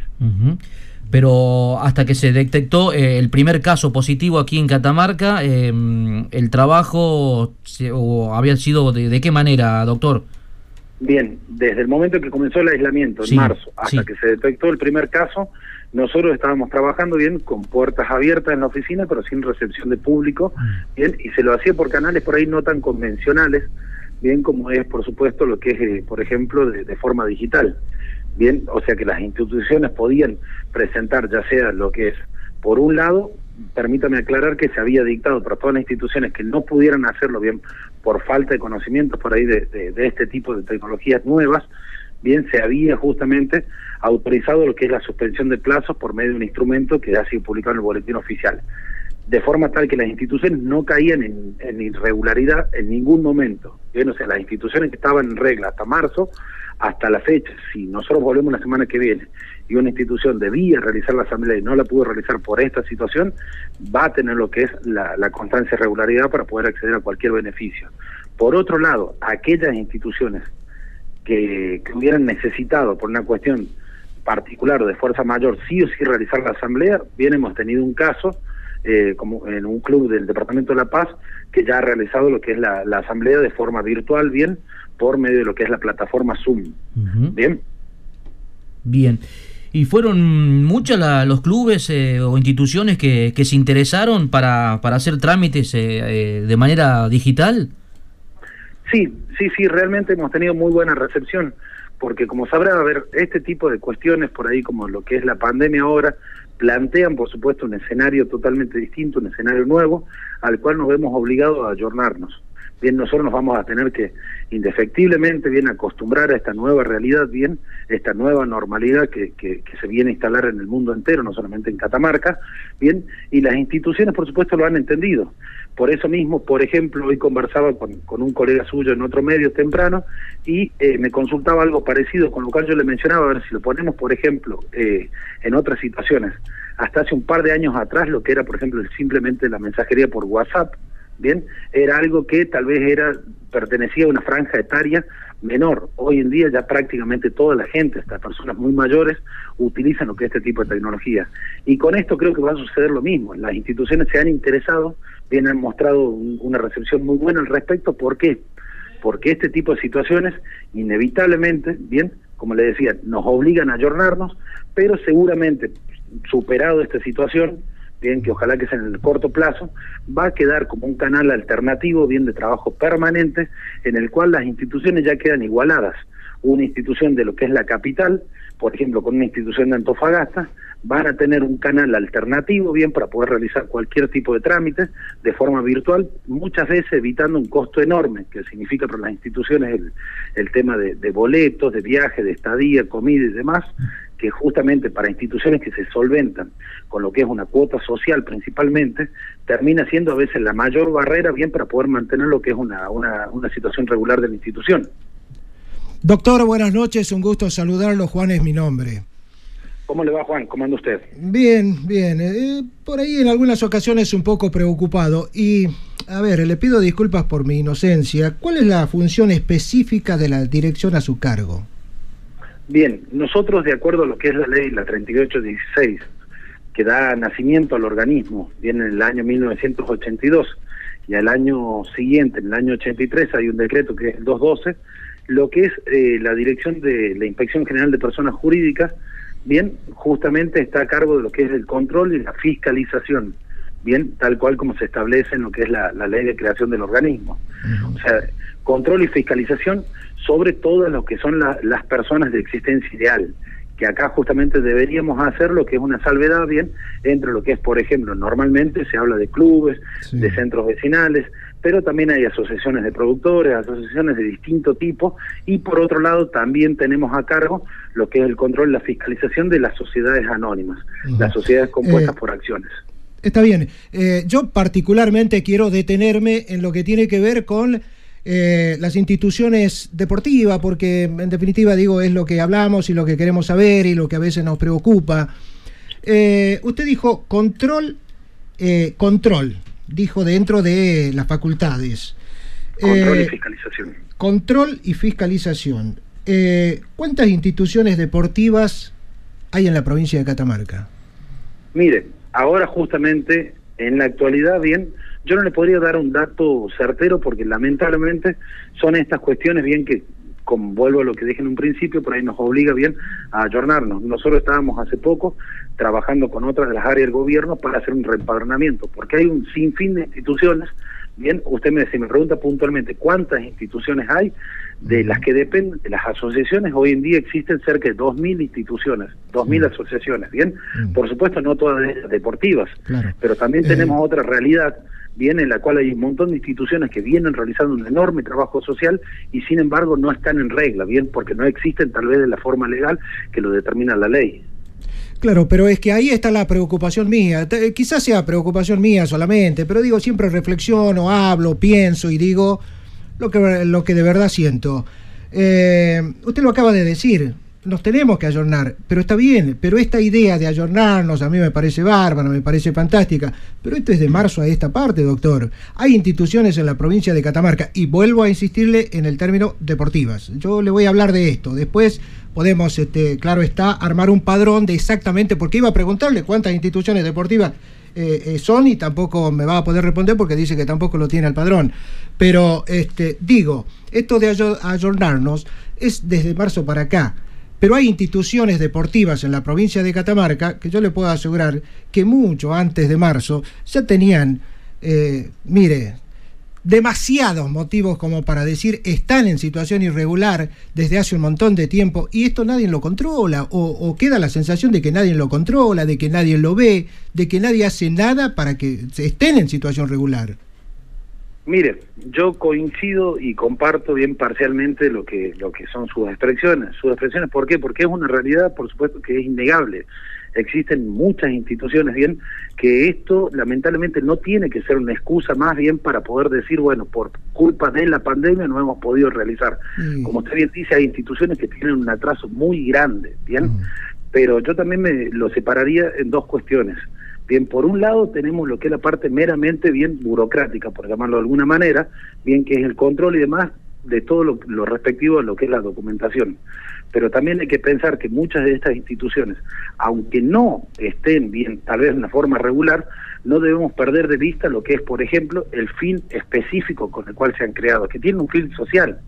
Pero hasta que se detectó eh, el primer caso positivo aquí en Catamarca, em, ¿el trabajo o había sido de, qué manera, doctor? Bien, desde el momento que comenzó el aislamiento, en marzo, hasta que se detectó el primer caso, nosotros estábamos trabajando bien con puertas abiertas en la oficina, pero sin recepción de público, mm. bien, y se lo hacía por canales por ahí no tan convencionales, bien como es, por supuesto, lo que es, eh, por ejemplo, de, forma digital. Bien, o sea que las instituciones podían presentar ya sea lo que es, por un lado, permítame aclarar que se había dictado para todas las instituciones que no pudieran hacerlo bien por falta de conocimientos por ahí de, de este tipo de tecnologías nuevas, bien se había justamente autorizado lo que es la suspensión de plazos por medio de un instrumento que ha sido publicado en el boletín oficial de forma tal que las instituciones no caían en, irregularidad en ningún momento. Bien, sea, las instituciones que estaban en regla hasta marzo, hasta la fecha, si nosotros volvemos la semana que viene y una institución debía realizar la asamblea y no la pudo realizar por esta situación, va a tener lo que es la, constancia de regularidad para poder acceder a cualquier beneficio. Por otro lado, aquellas instituciones que, que hubieran necesitado por una cuestión particular o de fuerza mayor sí o sí realizar la asamblea, bien hemos tenido un caso eh, como en un club del Departamento de La Paz que ya ha realizado lo que es la, asamblea de forma virtual, bien, por medio de lo que es la plataforma Zoom. Bien. Bien. ¿Y fueron muchos los clubes eh, o instituciones que, se interesaron para, para hacer trámites eh, eh, de manera digital? Sí, sí, sí, realmente hemos tenido muy buena recepción, porque como sabrá, a ver, este tipo de cuestiones por ahí, como lo que es la pandemia ahora, plantean, por supuesto, un escenario totalmente distinto, un escenario nuevo, al cual nos vemos obligados a ayornarnos bien nosotros nos vamos a tener que indefectiblemente bien acostumbrar a esta nueva realidad, bien esta nueva normalidad que, que, se viene a instalar en el mundo entero, no solamente en Catamarca, bien, y las instituciones por supuesto lo han entendido. Por eso mismo, por ejemplo, hoy conversaba con, con un colega suyo en otro medio temprano y eh, me consultaba algo parecido, con lo cual yo le mencionaba, a ver si lo ponemos, por ejemplo, eh, en otras situaciones. Hasta hace un par de años atrás, lo que era, por ejemplo, simplemente la mensajería por WhatsApp, bien, era algo que tal vez era pertenecía a una franja etaria menor. Hoy en día ya prácticamente toda la gente, hasta personas muy mayores, utilizan lo que es este tipo de tecnología. Y con esto creo que va a suceder lo mismo. Las instituciones se han interesado, bien han mostrado una recepción muy buena al respecto. ¿Por qué? Porque este tipo de situaciones, inevitablemente, bien, como le decía, nos obligan a ayornarnos, pero seguramente, superado esta situación, bien que ojalá que sea en el corto plazo, va a quedar como un canal alternativo, bien de trabajo permanente, en el cual las instituciones ya quedan igualadas. Una institución de lo que es la capital, por ejemplo, con una institución de Antofagasta, van a tener un canal alternativo, bien, para poder realizar cualquier tipo de trámite de forma virtual, muchas veces evitando un costo enorme, que significa para las instituciones el, el tema de, de boletos, de viaje, de estadía, comida y demás, que justamente para instituciones que se solventan con lo que es una cuota social principalmente, termina siendo a veces la mayor barrera bien para poder mantener lo que es una, una, una situación regular de la institución. Doctor, buenas noches, un gusto saludarlo, Juan es mi nombre. ¿Cómo le va Juan? ¿Cómo anda usted? Bien, bien. Eh, por ahí en algunas ocasiones un poco preocupado. Y, a ver, le pido disculpas por mi inocencia. ¿Cuál es la función específica de la dirección a su cargo? Bien, nosotros de acuerdo a lo que es la ley, la 3816, que da nacimiento al organismo, viene en el año 1982, y al año siguiente, en el año 83, hay un decreto que es el 212, lo que es eh, la dirección de la Inspección General de Personas Jurídicas, bien, justamente está a cargo de lo que es el control y la fiscalización, bien, tal cual como se establece en lo que es la, ley de creación del organismo. O sea, control y fiscalización sobre todo lo que son las personas de existencia ideal, que acá justamente deberíamos hacer lo que es una salvedad bien entre lo que es, por ejemplo, normalmente se habla de clubes, de centros vecinales, pero también hay asociaciones de productores, asociaciones de distinto tipo, y por otro lado también tenemos a cargo lo que es el control la fiscalización de las sociedades anónimas, las sociedades compuestas eh, por acciones. Está bien. Eh, yo particularmente quiero detenerme en lo que tiene que ver con eh, las instituciones deportivas, porque en definitiva digo es lo que hablamos y lo que queremos saber y lo que a veces nos preocupa. Usted dijo control, control, dijo dentro de las facultades. Control y fiscalización. Control y fiscalización. ¿Cuántas instituciones deportivas hay en la provincia de Catamarca? Mire, ahora justamente en la actualidad, bien, yo no le podría dar un dato certero porque lamentablemente son estas cuestiones bien que, como vuelvo a lo que dije en un principio, por ahí nos obliga bien a ayornarnos. Nosotros estábamos hace poco trabajando con otras de las áreas del gobierno para hacer un reempadronamiento, porque hay un sinfín de instituciones. Bien, usted me, me pregunta puntualmente cuántas instituciones hay, de las que dependen de las asociaciones, hoy en día existen cerca de 2.000 instituciones, 2.000 asociaciones, ¿bien? Por supuesto, no todas ellas deportivas, pero también tenemos eh. otra realidad, bien, en la cual hay un montón de instituciones que vienen realizando un enorme trabajo social y sin embargo no están en regla, bien, porque no existen tal vez de la forma legal que lo determina la ley. Claro, pero es que ahí está la preocupación mía. Quizás sea preocupación mía solamente, pero digo, siempre reflexiono, hablo, pienso y digo lo que, lo que de verdad siento. Eh, usted lo acaba de decir, nos tenemos que ayornar, pero está bien, pero esta idea de ayornarnos a mí me parece bárbara, me parece fantástica, pero esto es de marzo a esta parte, doctor. Hay instituciones en la provincia de Catamarca, y vuelvo a insistirle en el término deportivas. Yo le voy a hablar de esto, después podemos, este, claro está, armar un padrón de exactamente, porque iba a preguntarle cuántas instituciones deportivas eh, eh, son y tampoco me va a poder responder porque dice que tampoco lo tiene el padrón. Pero este, digo, esto de ayornarnos es desde marzo para acá Pero hay instituciones deportivas en la provincia de Catamarca que yo le puedo asegurar que mucho antes de marzo ya tenían, eh, mire, demasiados motivos como para decir están en situación irregular desde hace un montón de tiempo y esto nadie lo controla o, queda la sensación de que nadie lo controla, de que nadie lo ve, de que nadie hace nada para que estén en situación regular. Mire, yo coincido y comparto bien parcialmente lo que lo que son sus expresiones. Sus expresiones, ¿por qué? Porque es una realidad, por supuesto, que es innegable. Existen muchas instituciones, bien, que esto lamentablemente no tiene que ser una excusa más bien para poder decir, bueno, por culpa de la pandemia no hemos podido realizar. Como usted bien dice, hay instituciones que tienen un atraso muy grande, bien, mm. pero yo también me lo separaría en dos cuestiones. Bien, por un lado tenemos lo que es la parte meramente bien burocrática, por llamarlo de alguna manera, bien que es el control y demás de todo lo, respectivo a lo que es la documentación. Pero también hay que pensar que muchas de estas instituciones, aunque no estén bien, tal vez de una forma regular, no debemos perder de vista lo que es, por ejemplo, el fin específico con el cual se han creado, que tiene un fin social.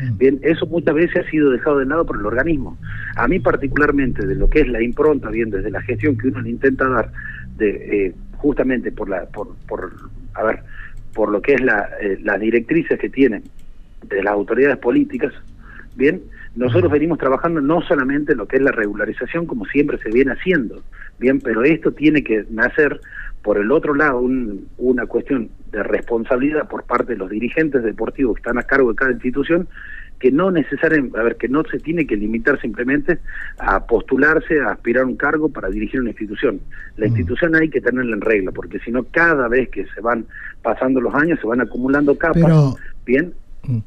Mm. Bien, eso muchas veces ha sido dejado de lado por el organismo. A mí particularmente de lo que es la impronta, bien desde la gestión que uno le intenta dar, de eh, justamente por la por, por a ver por lo que es la eh, las directrices que tienen de las autoridades políticas bien nosotros venimos trabajando no solamente lo que es la regularización como siempre se viene haciendo bien pero esto tiene que nacer por el otro lado una cuestión de responsabilidad por parte de los dirigentes deportivos que están a cargo de cada institución que no necesariamente, a ver, que no se tiene que limitar simplemente a postularse, a aspirar a un cargo para dirigir una institución. La mm. institución hay que tenerla en regla, porque si no, cada vez que se van pasando los años, se van acumulando capas. Bien. Mm.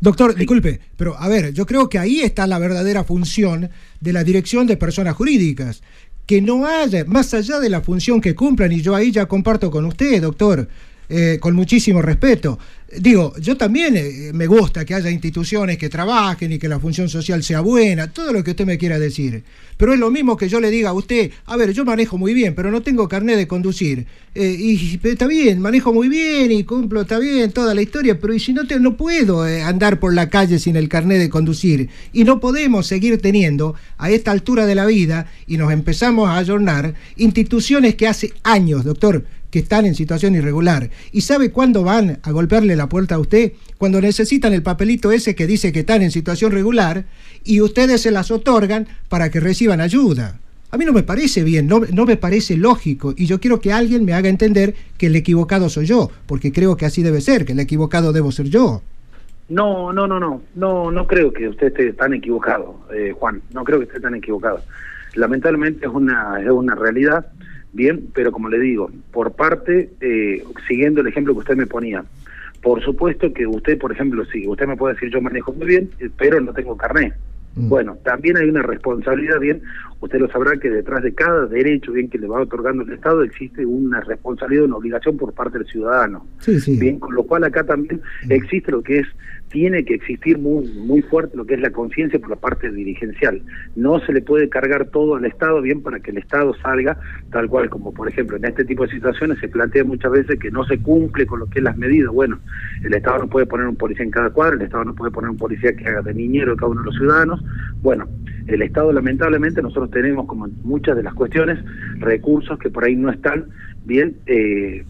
Doctor, disculpe, pero a ver, yo creo que ahí está la verdadera función de la dirección de personas jurídicas. Que no haya, más allá de la función que cumplan, y yo ahí ya comparto con usted, doctor, eh, con muchísimo respeto. Digo, yo también eh, me gusta que haya instituciones que trabajen y que la función social sea buena, todo lo que usted me quiera decir. Pero es lo mismo que yo le diga a usted, a ver, yo manejo muy bien, pero no tengo carnet de conducir. Eh, y está bien, manejo muy bien y cumplo, está bien, toda la historia, pero y si no, te, no puedo andar por la calle sin el carnet de conducir. Y no podemos seguir teniendo, a esta altura de la vida, y nos empezamos a ayornar, instituciones que hace años, doctor, que están en situación irregular. ¿Y sabe cuándo van a golpearle la puerta a usted? Cuando necesitan el papelito ese que dice que están en situación regular y ustedes se las otorgan para que reciban ayuda. A mí no me parece bien, no, no me parece lógico y yo quiero que alguien me haga entender que el equivocado soy yo, porque creo que así debe ser, que el equivocado debo ser yo. No, no, no, no, no, no creo que usted esté tan equivocado, eh, Juan, no creo que esté tan equivocado. Lamentablemente es una, es una realidad Bien, pero como le digo, por parte, eh, siguiendo el ejemplo que usted me ponía, por supuesto que usted, por ejemplo, sí, usted me puede decir yo manejo muy bien, eh, pero no tengo carnet. Mm. Bueno, también hay una responsabilidad, bien, usted lo sabrá que detrás de cada derecho, bien, que le va otorgando el Estado, existe una responsabilidad, una obligación por parte del ciudadano. Bien, con lo cual acá también mm. existe lo que es tiene que existir muy, muy fuerte lo que es la conciencia por la parte dirigencial. No se le puede cargar todo al Estado bien para que el Estado salga tal cual, como por ejemplo en este tipo de situaciones se plantea muchas veces que no se cumple con lo que es las medidas. Bueno, el Estado no puede poner un policía en cada cuadro, el Estado no puede poner un policía que haga de niñero cada uno de los ciudadanos. Bueno, el Estado lamentablemente nosotros tenemos como en muchas de las cuestiones recursos que por ahí no están bien. Eh,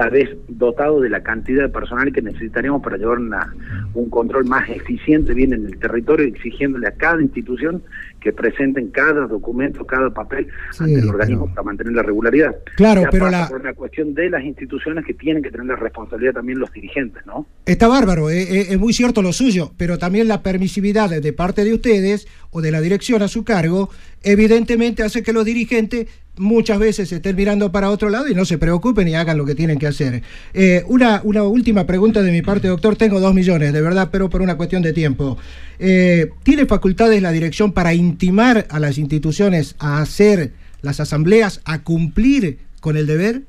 tal vez dotado de la cantidad de personal que necesitaríamos para llevar una, un control más eficiente bien en el territorio, exigiéndole a cada institución que presenten cada documento, cada papel ante el organismo para mantener la regularidad. Claro, pero la... por una cuestión de las instituciones que tienen que tener la responsabilidad también los dirigentes, ¿no? Está bárbaro, eh, eh, es muy cierto lo suyo, pero también la permisividad de parte de ustedes o de la dirección a su cargo, evidentemente hace que los dirigentes muchas veces estén mirando para otro lado y no se preocupen y hagan lo que tienen que hacer. Eh, una, una última pregunta de mi parte, doctor. Tengo dos millones, de verdad, pero por una cuestión de tiempo. Eh, ¿Tiene facultades la dirección para intimar a las instituciones a hacer las asambleas, a cumplir con el deber?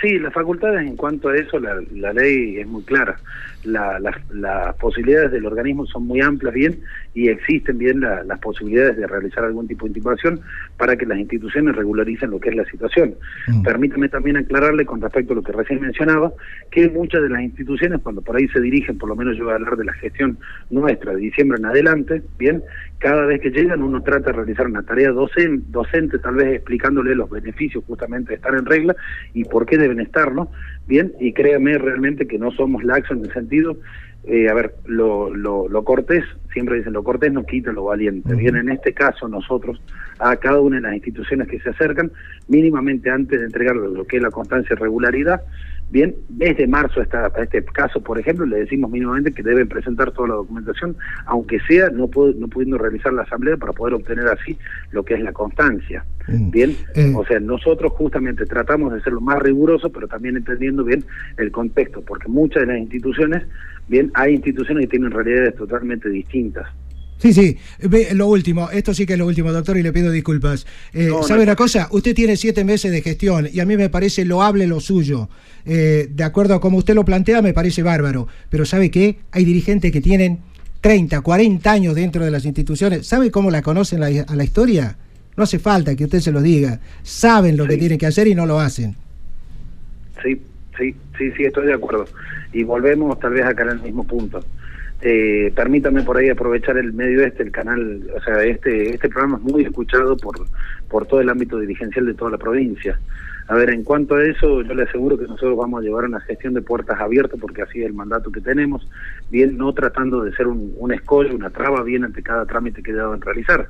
Sí, las facultades en cuanto a eso, la, la ley es muy clara. La, las posibilidades del organismo son muy amplias, bien, y existen bien las posibilidades de realizar algún tipo de intimación para que las instituciones regularicen lo que es la situación. Mm. Permítame también aclararle con respecto a lo que recién mencionaba, que muchas de las instituciones, cuando por ahí se dirigen, por lo menos yo voy a hablar de la gestión nuestra de diciembre en adelante, bien, cada vez que llegan uno trata de realizar una tarea docente, docente tal vez explicándole los beneficios justamente de estar en regla y por qué deben estarlo, bien, y créame realmente que no somos laxos en el sentido. Eh, a ver, lo, lo, lo, cortés, siempre dicen, lo cortés no quita lo valiente. Bien, en este caso nosotros, a cada una de las instituciones que se acercan, mínimamente antes de entregar lo que es la constancia y regularidad, bien, desde marzo hasta este caso, por ejemplo, le decimos mínimamente que deben presentar toda la documentación, aunque sea no, no pudiendo realizar la asamblea para poder obtener así lo que es la constancia. Mm. Bien, eh. o sea, nosotros justamente tratamos de ser lo más riguroso, pero también entendiendo bien el contexto, porque muchas de las instituciones Bien, hay instituciones que tienen realidades totalmente distintas. Sí, sí, lo último, esto sí que es lo último, doctor, y le pido disculpas. Eh, ¿Sabe una cosa? Usted tiene siete meses de gestión y a mí me parece loable lo suyo. Eh, de acuerdo a como usted lo plantea, me parece bárbaro. Pero ¿sabe qué? Hay dirigentes que tienen 30, 40 años dentro de las instituciones. ¿Sabe cómo la conocen a la historia? No hace falta que usted se lo diga. Saben lo que tienen que hacer y no lo hacen. Sí, sí, sí, sí, estoy de acuerdo y volvemos tal vez acá en el mismo punto. Eh, permítame por ahí aprovechar el medio este, el canal, o sea, este este programa es muy escuchado por, por todo el ámbito dirigencial de toda la provincia. A ver, en cuanto a eso, yo le aseguro que nosotros vamos a llevar una gestión de puertas abiertas, porque así es el mandato que tenemos, bien no tratando de ser un, un escollo, una traba, bien ante cada trámite que deban realizar.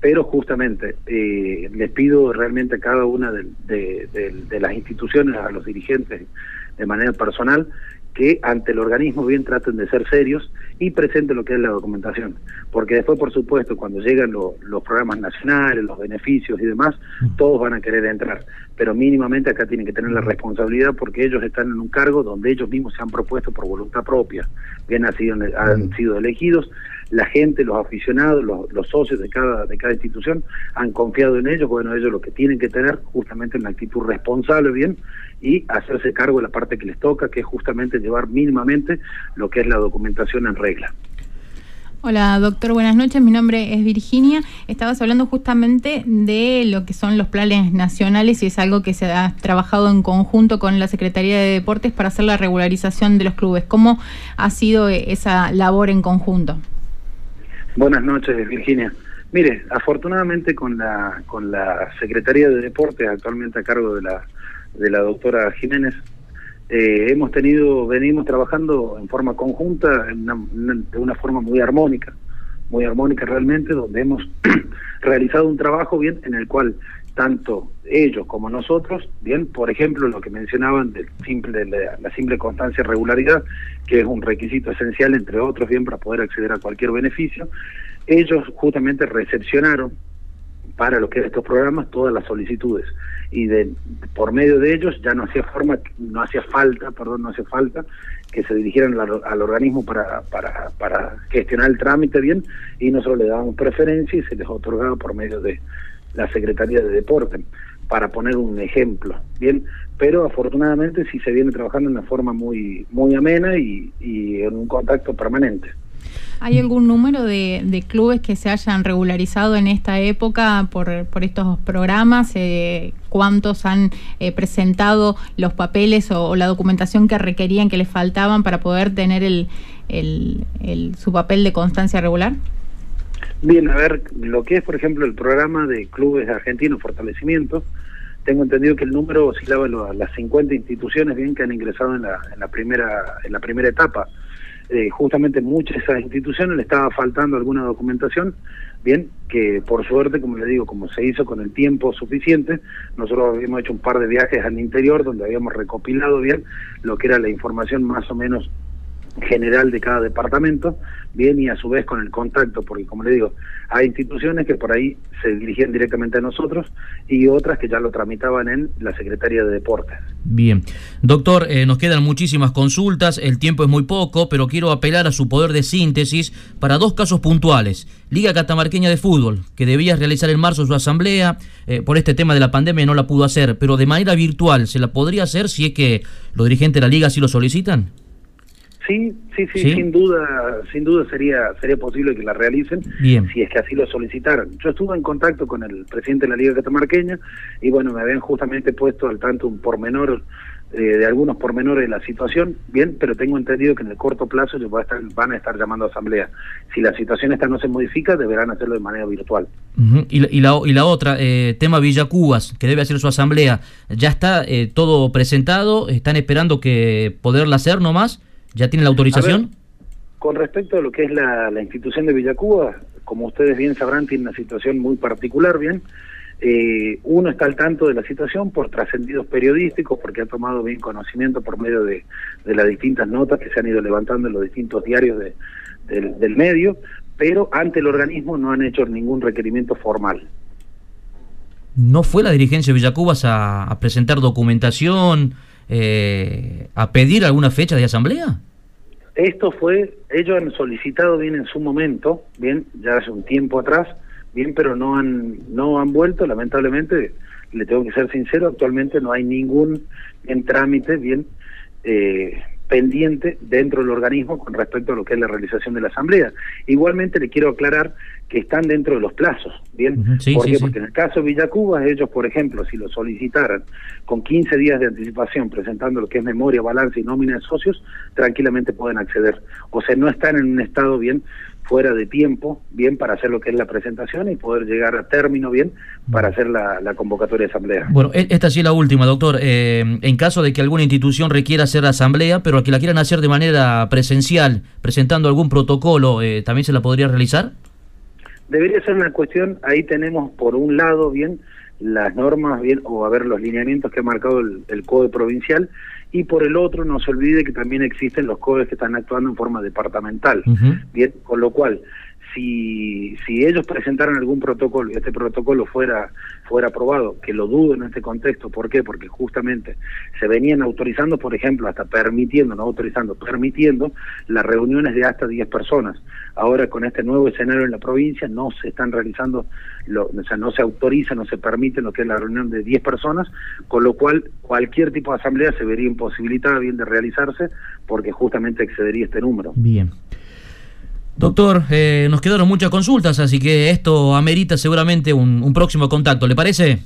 Pero justamente eh, les pido realmente a cada una de, de las instituciones, a los dirigentes de manera personal, que ante el organismo bien traten de ser serios y presenten lo que es la documentación. Porque después, por supuesto, cuando llegan los programas nacionales, los beneficios y demás, todos van a querer entrar. Pero mínimamente acá tienen que tener la responsabilidad porque ellos están en un cargo donde ellos mismos se han propuesto por voluntad propia. Bien han sido, han sido elegidos, la gente, los aficionados, los, los, socios de cada, de cada institución han confiado en ellos. Bueno, ellos lo que tienen que tener justamente una actitud responsable, bien, y hacerse cargo de la parte que les toca, que es justamente llevar mínimamente lo que es la documentación en regla. Hola, doctor, buenas noches. Mi nombre es Virginia. Estabas hablando justamente de lo que son los planes nacionales y es algo que se ha trabajado en conjunto con la Secretaría de Deportes para hacer la regularización de los clubes. ¿Cómo ha sido esa labor en conjunto? Buenas noches, Virginia. Mire, afortunadamente con la con la Secretaría de Deportes, actualmente a cargo de la de la doctora Jiménez, eh, hemos tenido, venimos trabajando en forma conjunta, de una forma muy armónica, muy armónica realmente, donde hemos (clears throat) realizado un trabajo bien en el cual tanto ellos como nosotros, bien, por ejemplo, lo que mencionaban del simple, de la, simple constancia y regularidad, que es un requisito esencial, entre otros, bien, para poder acceder a cualquier beneficio, ellos justamente recepcionaron para lo que es estos programas todas las solicitudes. Y de por medio de ellos ya no hacía forma no hacía falta perdón no hacía falta que se dirigieran al, organismo para, para, para gestionar el trámite bien y nosotros le dábamos preferencia y se les otorgaba por medio de la Secretaría de Deporte para poner un ejemplo bien pero afortunadamente sí se viene trabajando de una forma muy muy amena y, y en un contacto permanente ¿Hay algún número de, clubes que se hayan regularizado en esta época por, por estos programas? Eh, ¿Cuántos han eh, presentado los papeles o, la documentación que requerían, que les faltaban para poder tener el, su papel de constancia regular? Bien, a ver, lo que es, por ejemplo, el programa de clubes argentinos fortalecimiento, tengo entendido que el número oscilaba a las 50 instituciones bien que han ingresado en la, en la primera en la primera etapa. Eh, justamente muchas de esas instituciones le estaba faltando alguna documentación, bien, que por suerte, como le digo, como se hizo con el tiempo suficiente, nosotros habíamos hecho un par de viajes al interior donde habíamos recopilado bien lo que era la información más o menos general de cada departamento, bien, y a su vez con el contacto, porque como le digo, hay instituciones que por ahí se dirigían directamente a nosotros y otras que ya lo tramitaban en la Secretaría de Deportes. Bien. Doctor, eh, nos quedan muchísimas consultas, el tiempo es muy poco, pero quiero apelar a su poder de síntesis para dos casos puntuales. Liga Catamarqueña de Fútbol, que debía realizar en marzo su asamblea, eh, por este tema de la pandemia no la pudo hacer, pero de manera virtual, ¿se la podría hacer si es que los dirigentes de la liga así lo solicitan? Sí, sí, sí, sin duda, sin duda sería sería posible que la realicen si es que así lo solicitaran. Yo estuve en contacto con el presidente de la Liga Catamarqueña y bueno, me habían justamente puesto al tanto un pormenor eh, de algunos pormenores de la situación, bien, pero tengo entendido que en el corto plazo ellos van a estar, van a estar llamando a asamblea. Si la situación esta no se modifica, deberán hacerlo de manera virtual. y, la, y, la, y, la, otra, eh, tema Villa Cubas, que debe hacer su asamblea, ¿ya está eh, todo presentado? ¿Están esperando que poderla hacer nomás? ¿Ya tiene la autorización? con respecto a lo que es la, la institución de Villacuba, como ustedes bien sabrán, tiene una situación muy particular, bien. Eh, uno está al tanto de la situación por trascendidos periodísticos, porque ha tomado bien conocimiento por medio de, las distintas notas que se han ido levantando en los distintos diarios del, medio, pero ante el organismo no han hecho ningún requerimiento formal. ¿No fue la dirigencia de Villacubas a, a presentar documentación, eh, a pedir alguna fecha de asamblea? Esto fue, ellos han solicitado bien en su momento, bien, ya hace un tiempo atrás, bien, pero no han, no han vuelto, lamentablemente, le tengo que ser sincero, actualmente no hay ningún en trámite, bien, eh, pendiente dentro del organismo con respecto a lo que es la realización de la asamblea. Igualmente le quiero aclarar que están dentro de los plazos, ¿bien? Porque en el caso de Villacuba, ellos, por ejemplo, si lo solicitaran con 15 días de anticipación, presentando lo que es memoria, balance y nómina de socios, tranquilamente pueden acceder. O sea, no están en un estado bien fuera de tiempo, bien, para hacer lo que es la presentación y poder llegar a término, bien, para hacer la, convocatoria de asamblea. Bueno, e, esta sí es la última, doctor. Eh, en caso de que alguna institución requiera hacer asamblea, pero que la quieran hacer de manera presencial, presentando algún protocolo, eh, ¿también se la podría realizar? Debería ser una cuestión, ahí tenemos por un lado, bien, las normas, bien, o a ver los lineamientos que ha marcado el, el Código Provincial, y por el otro no se olvide que también existen los CODES que están actuando en forma departamental. Bien, con lo cual, si, si ellos presentaran algún protocolo y este protocolo fuera, fuera aprobado, que lo dudo en este contexto, ¿por qué? Porque justamente se venían autorizando, por ejemplo, hasta permitiendo, no autorizando, permitiendo las reuniones de hasta 10 personas. Ahora con este nuevo escenario en la provincia no se están realizando, lo, o sea, no se autoriza, no se permite lo que es la reunión de 10 personas, con lo cual cualquier tipo de asamblea se vería imposibilitada bien de realizarse porque justamente excedería este número. Bien. Doctor, eh, nos quedaron muchas consultas, así que esto amerita seguramente un, próximo contacto, ¿le parece?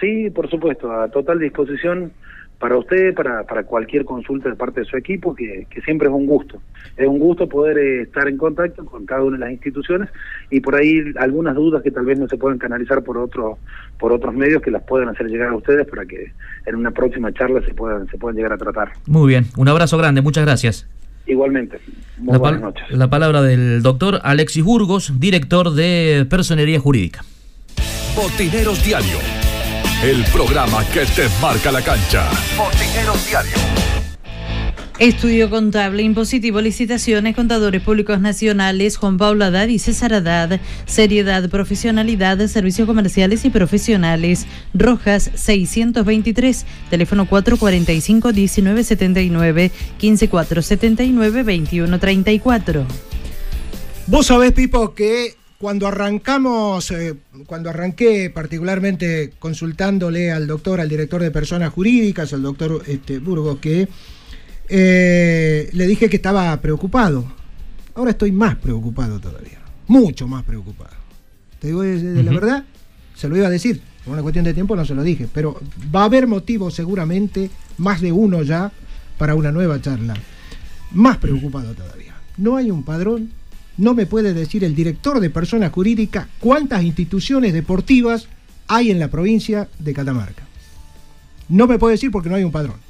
Sí, por supuesto, a total disposición para usted, para, para cualquier consulta de parte de su equipo, que, siempre es un gusto. Es un gusto poder eh, estar en contacto con cada una de las instituciones y por ahí algunas dudas que tal vez no se puedan canalizar por otro, por otros medios que las puedan hacer llegar a ustedes para que en una próxima charla se puedan, se puedan llegar a tratar. Muy bien, un abrazo grande, muchas gracias. Igualmente. Muy la, buenas noches. la palabra del doctor Alexis Burgos, director de Personería Jurídica. Botineros Diario, el programa que te marca la cancha. Botineros Diario. Estudio Contable, Impositivo, Licitaciones, Contadores Públicos Nacionales, Juan Pablo Haddad y César Haddad, Seriedad, Profesionalidad, Servicios Comerciales y Profesionales, Rojas 623, teléfono 445-1979, 15479-2134. Vos sabés, Pipo, que cuando arrancamos, eh, cuando arranqué particularmente consultándole al doctor, al director de personas jurídicas, al doctor este, Burgos, que eh, le dije que estaba preocupado. Ahora estoy más preocupado todavía. Mucho más preocupado. Te digo de, la verdad, se lo iba a decir. Por una cuestión de tiempo no se lo dije. Pero va a haber motivo seguramente, más de uno ya, para una nueva charla. Más preocupado todavía. No hay un padrón. No me puede decir el director de personas jurídicas cuántas instituciones deportivas hay en la provincia de Catamarca. No me puede decir porque no hay un padrón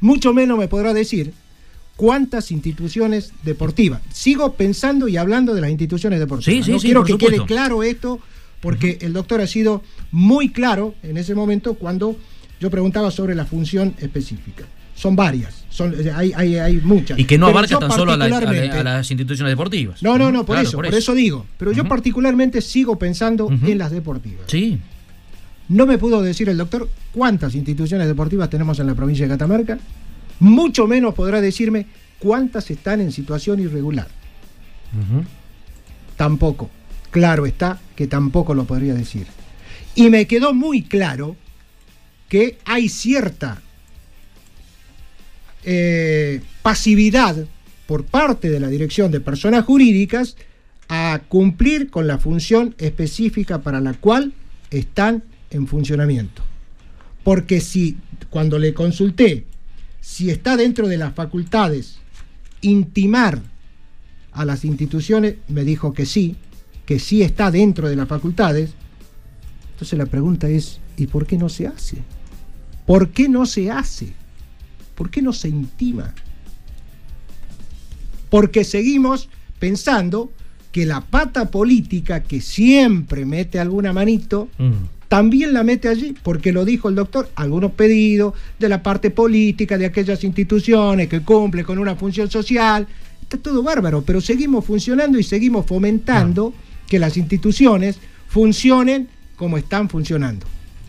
mucho menos me podrá decir cuántas instituciones deportivas. Sigo pensando y hablando de las instituciones deportivas. Sí, sí, quiero que quede claro esto, porque el doctor ha sido muy claro en ese momento cuando yo preguntaba sobre la función específica. Son varias, son, hay, hay, muchas. Y que no abarca tan solo a, las instituciones deportivas. No, no, no, por, eso, por, eso, digo. Pero yo particularmente sigo pensando en las deportivas. Sí. No me pudo decir el doctor cuántas instituciones deportivas tenemos en la provincia de Catamarca, mucho menos podrá decirme cuántas están en situación irregular. Tampoco. Claro está que tampoco lo podría decir. Y me quedó muy claro que hay cierta eh, pasividad por parte de la Dirección de Personas Jurídicas a cumplir con la función específica para la cual están en funcionamiento. Porque si cuando le consulté si está dentro de las facultades intimar a las instituciones, me dijo que sí, que sí está dentro de las facultades. Entonces la pregunta es, ¿y por qué no se hace? ¿Por qué no se hace? ¿Por qué no se intima? Porque seguimos pensando que la pata política que siempre mete alguna manito, mm. También la mete allí, porque lo dijo el doctor, algunos pedidos de la parte política, de aquellas instituciones que cumplen con una función social, está todo bárbaro, pero seguimos funcionando y seguimos fomentando que las instituciones funcionen como están funcionando.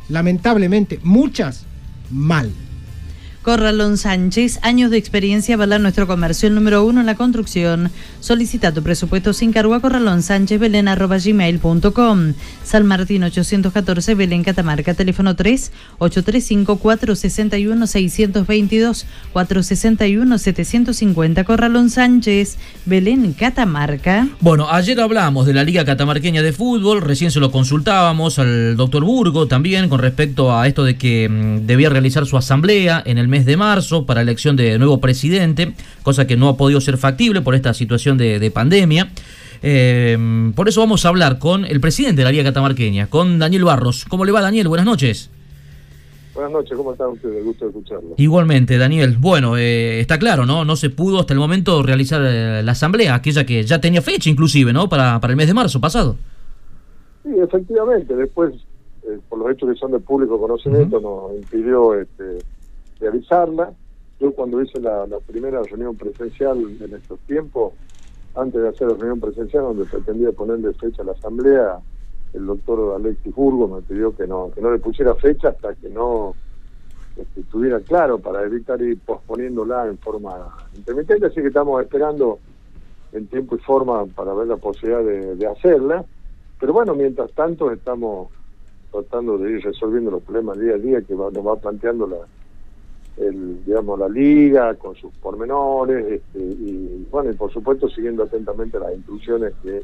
Lamentablemente, muchas mal. Corralón Sánchez, años de experiencia avalan nuestro comercio, el número uno en la construcción. Solicita tu presupuesto sin cargo a Corralón Sánchez Belén arroba gmail.com. San Martín 814 Belén Catamarca, teléfono 3 835 461 622 461 750 Corralón Sánchez Belén Catamarca. Bueno, ayer hablamos de la Liga Catamarqueña de Fútbol, recién se lo consultábamos al doctor Burgo también con respecto a esto de que mm, debía realizar su asamblea en el mes de marzo para elección de nuevo presidente, cosa que no ha podido ser factible por esta situación de, pandemia. Eh, por eso vamos a hablar con el presidente de la Liga Catamarqueña, con Daniel Barros. ¿Cómo le va, Daniel? Buenas noches. Buenas noches, ¿cómo están ustedes? Gusto de escucharlo. Igualmente, Daniel. Bueno, eh, está claro, ¿no? No se pudo hasta el momento realizar eh, la asamblea, aquella que ya tenía fecha inclusive, ¿no? Para, para el mes de marzo pasado. Sí, efectivamente. Después, por los hechos que son de público conocimiento, nos impidió este, realizarla. Yo cuando hice la, primera reunión presencial en estos tiempos, antes de hacer la reunión presencial donde pretendía ponerle fecha a la asamblea, el doctor Alexis Burgo me pidió que no, que no le pusiera fecha hasta que no este, estuviera claro para evitar ir posponiéndola en forma intermitente, así que estamos esperando en tiempo y forma para ver la posibilidad de, hacerla. Pero bueno, mientras tanto estamos tratando de ir resolviendo los problemas día a día que nos va planteando la, el, digamos, la liga con sus pormenores este, y bueno, y por supuesto siguiendo atentamente las instrucciones que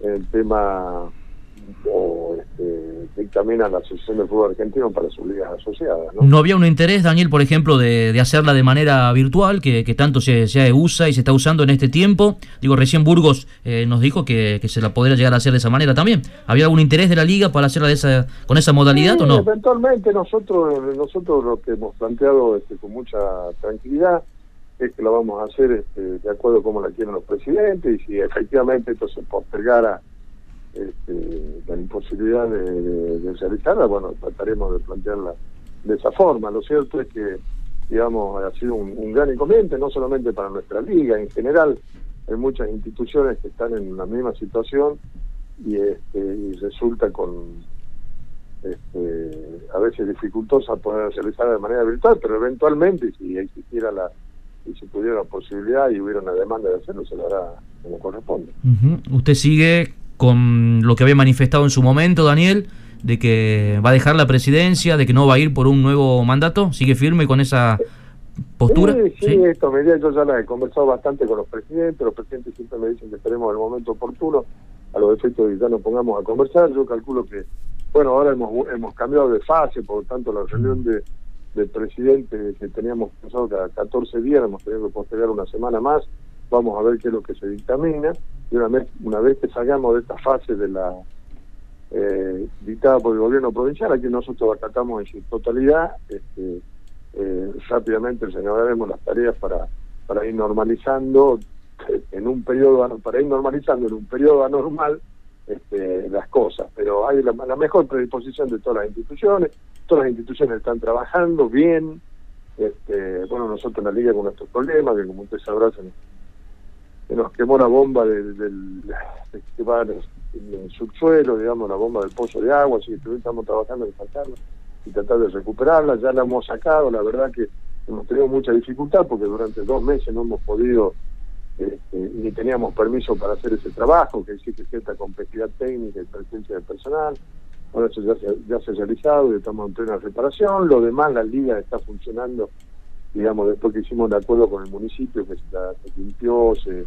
el tema o este, dictamina la Asociación de Fútbol Argentino para sus ligas asociadas. ¿no? ¿No había un interés, Daniel, por ejemplo, de, de hacerla de manera virtual, que, que tanto se, se, usa y se está usando en este tiempo? Digo, recién Burgos eh, nos dijo que, que, se la podría llegar a hacer de esa manera también. ¿Había algún interés de la liga para hacerla de esa, con esa modalidad o no? Eventualmente nosotros, nosotros lo que hemos planteado este, con mucha tranquilidad es que la vamos a hacer este, de acuerdo como la quieren los presidentes y si efectivamente esto se postergara este, la imposibilidad de, realizarla, bueno, trataremos de plantearla de esa forma. Lo cierto es que, digamos, ha sido un, gran inconveniente, no solamente para nuestra liga, en general hay muchas instituciones que están en la misma situación y, este, resulta con este, a veces dificultosa poder realizarla de manera virtual, pero eventualmente si existiera la si se pudiera la posibilidad y hubiera una demanda de hacerlo, se lo hará como corresponde. ¿Usted sigue con lo que había manifestado en su momento, Daniel, de que va a dejar la presidencia, de que no va a ir por un nuevo mandato? ¿Sigue firme con esa postura? Sí, sí, esto me yo ya la he conversado bastante con los presidentes, los presidentes siempre me dicen que esperemos el momento oportuno, a los efectos de que ya nos pongamos a conversar, yo calculo que, bueno, ahora hemos, hemos cambiado de fase, por lo tanto la reunión de del presidente que teníamos pensado cada 14 días, hemos tenido que postergar una semana más, vamos a ver qué es lo que se dictamina. Y una vez, una vez que salgamos de esta fase de la eh, dictada por el gobierno provincial, aquí nosotros acatamos en su totalidad, este, eh, rápidamente señalaremos las tareas para, para ir normalizando en un periodo para ir normalizando en un periodo anormal este, las cosas, pero hay la, mejor predisposición de todas las instituciones, todas las instituciones están trabajando bien, este, bueno, nosotros en la liga con nuestros problemas, que como ustedes sabrán, que nos quemó la bomba del, del en el subsuelo, digamos, la bomba del pozo de agua, así que estamos trabajando en sacarla y tratar de recuperarla, ya la hemos sacado, la verdad que hemos tenido mucha dificultad porque durante dos meses no hemos podido este, ni teníamos permiso para hacer ese trabajo, que existe cierta complejidad técnica y presencia de personal. Ahora eso ya se, ya se ha realizado y estamos en plena reparación. Lo demás, la liga está funcionando digamos, después que hicimos de acuerdo con el municipio, que se, limpió, se,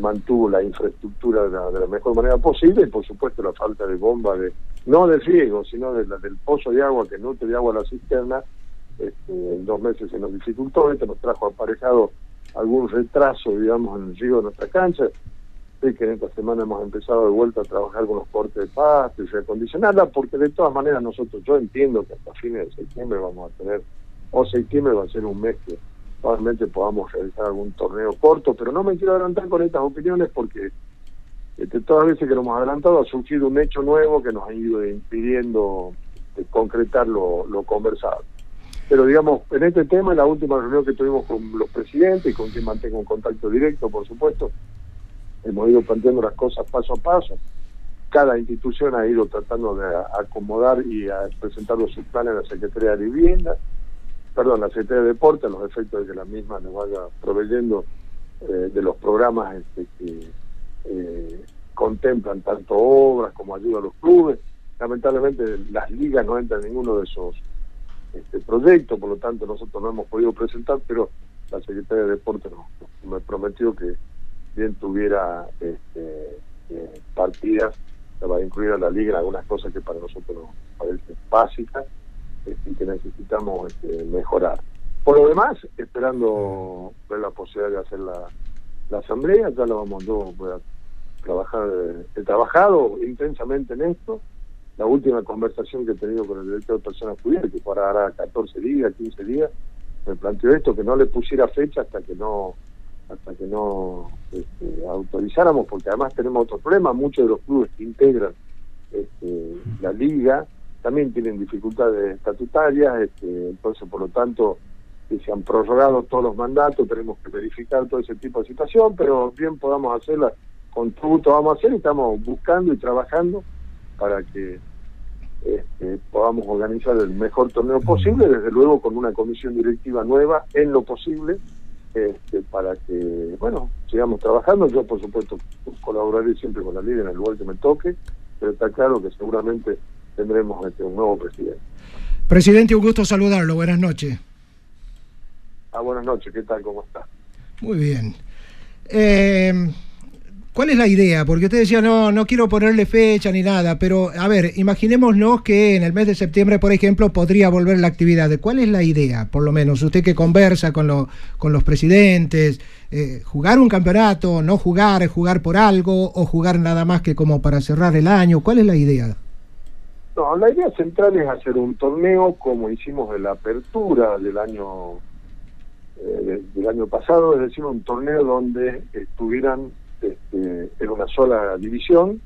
mantuvo la infraestructura de la, mejor manera posible y por supuesto la falta de bomba, de no del riego, sino de del pozo de agua que nutre de agua a la cisterna, este, en dos meses se nos dificultó, esto nos trajo aparejado algún retraso, digamos, en el riego de nuestra cancha. Sé que en esta semana hemos empezado de vuelta a trabajar con los cortes de pasto y reacondicionarla, porque de todas maneras nosotros, yo entiendo que hasta fines de septiembre vamos a tener, o septiembre va a ser un mes que probablemente podamos realizar algún torneo corto, pero no me quiero adelantar con estas opiniones porque este, todas las veces que nos hemos adelantado ha surgido un hecho nuevo que nos ha ido impidiendo este, concretar lo, lo conversado. Pero digamos, en este tema, en la última reunión que tuvimos con los presidentes y con quien mantengo un contacto directo, por supuesto, hemos ido planteando las cosas paso a paso. Cada institución ha ido tratando de acomodar y a presentar sus planes a la Secretaría de Vivienda, perdón, la Secretaría de Deporte, los efectos de que la misma nos vaya proveyendo eh, de los programas este, que eh, contemplan tanto obras como ayuda a los clubes. Lamentablemente las ligas no entran en ninguno de esos este proyecto, por lo tanto nosotros no hemos podido presentar, pero la Secretaría de Deporte me prometió que bien tuviera este, eh, partidas, se va a incluir a la liga en algunas cosas que para nosotros nos parecen básicas este, que necesitamos este, mejorar. Por lo demás, esperando ver la posibilidad de hacer la, la asamblea, ya lo vamos, a trabajar, he trabajado intensamente en esto, la última conversación que he tenido con el director de personas judías, que fue ahora 14 días, 15 días, me planteó esto, que no le pusiera fecha hasta que no hasta que no este, autorizáramos, porque además tenemos otro problema, muchos de los clubes que integran este, la liga también tienen dificultades estatutarias, este, entonces por lo tanto se han prorrogado todos los mandatos, tenemos que verificar todo ese tipo de situación, pero bien podamos hacerla con tributo vamos a hacer y estamos buscando y trabajando para que este, podamos organizar el mejor torneo posible, desde luego con una comisión directiva nueva en lo posible, este, para que, bueno, sigamos trabajando. Yo, por supuesto, colaboraré siempre con la liga en el lugar que me toque, pero está claro que seguramente tendremos este, un nuevo presidente. Presidente, un gusto saludarlo. Buenas noches. Ah, buenas noches. ¿Qué tal? ¿Cómo está? Muy bien. Eh, ¿Cuál es la idea? Porque usted decía, no, no quiero ponerle fecha ni nada, pero a ver, imaginémonos que en el mes de septiembre, por ejemplo, podría volver la actividad. ¿Cuál es la idea, por lo menos? Usted que conversa con, lo, con los presidentes, eh, ¿jugar un campeonato, no jugar, jugar por algo o jugar nada más que como para cerrar el año? ¿Cuál es la idea? No, la idea central es hacer un torneo como hicimos en la apertura del año eh, del año pasado, es decir, un torneo donde estuvieran este, en una sola división,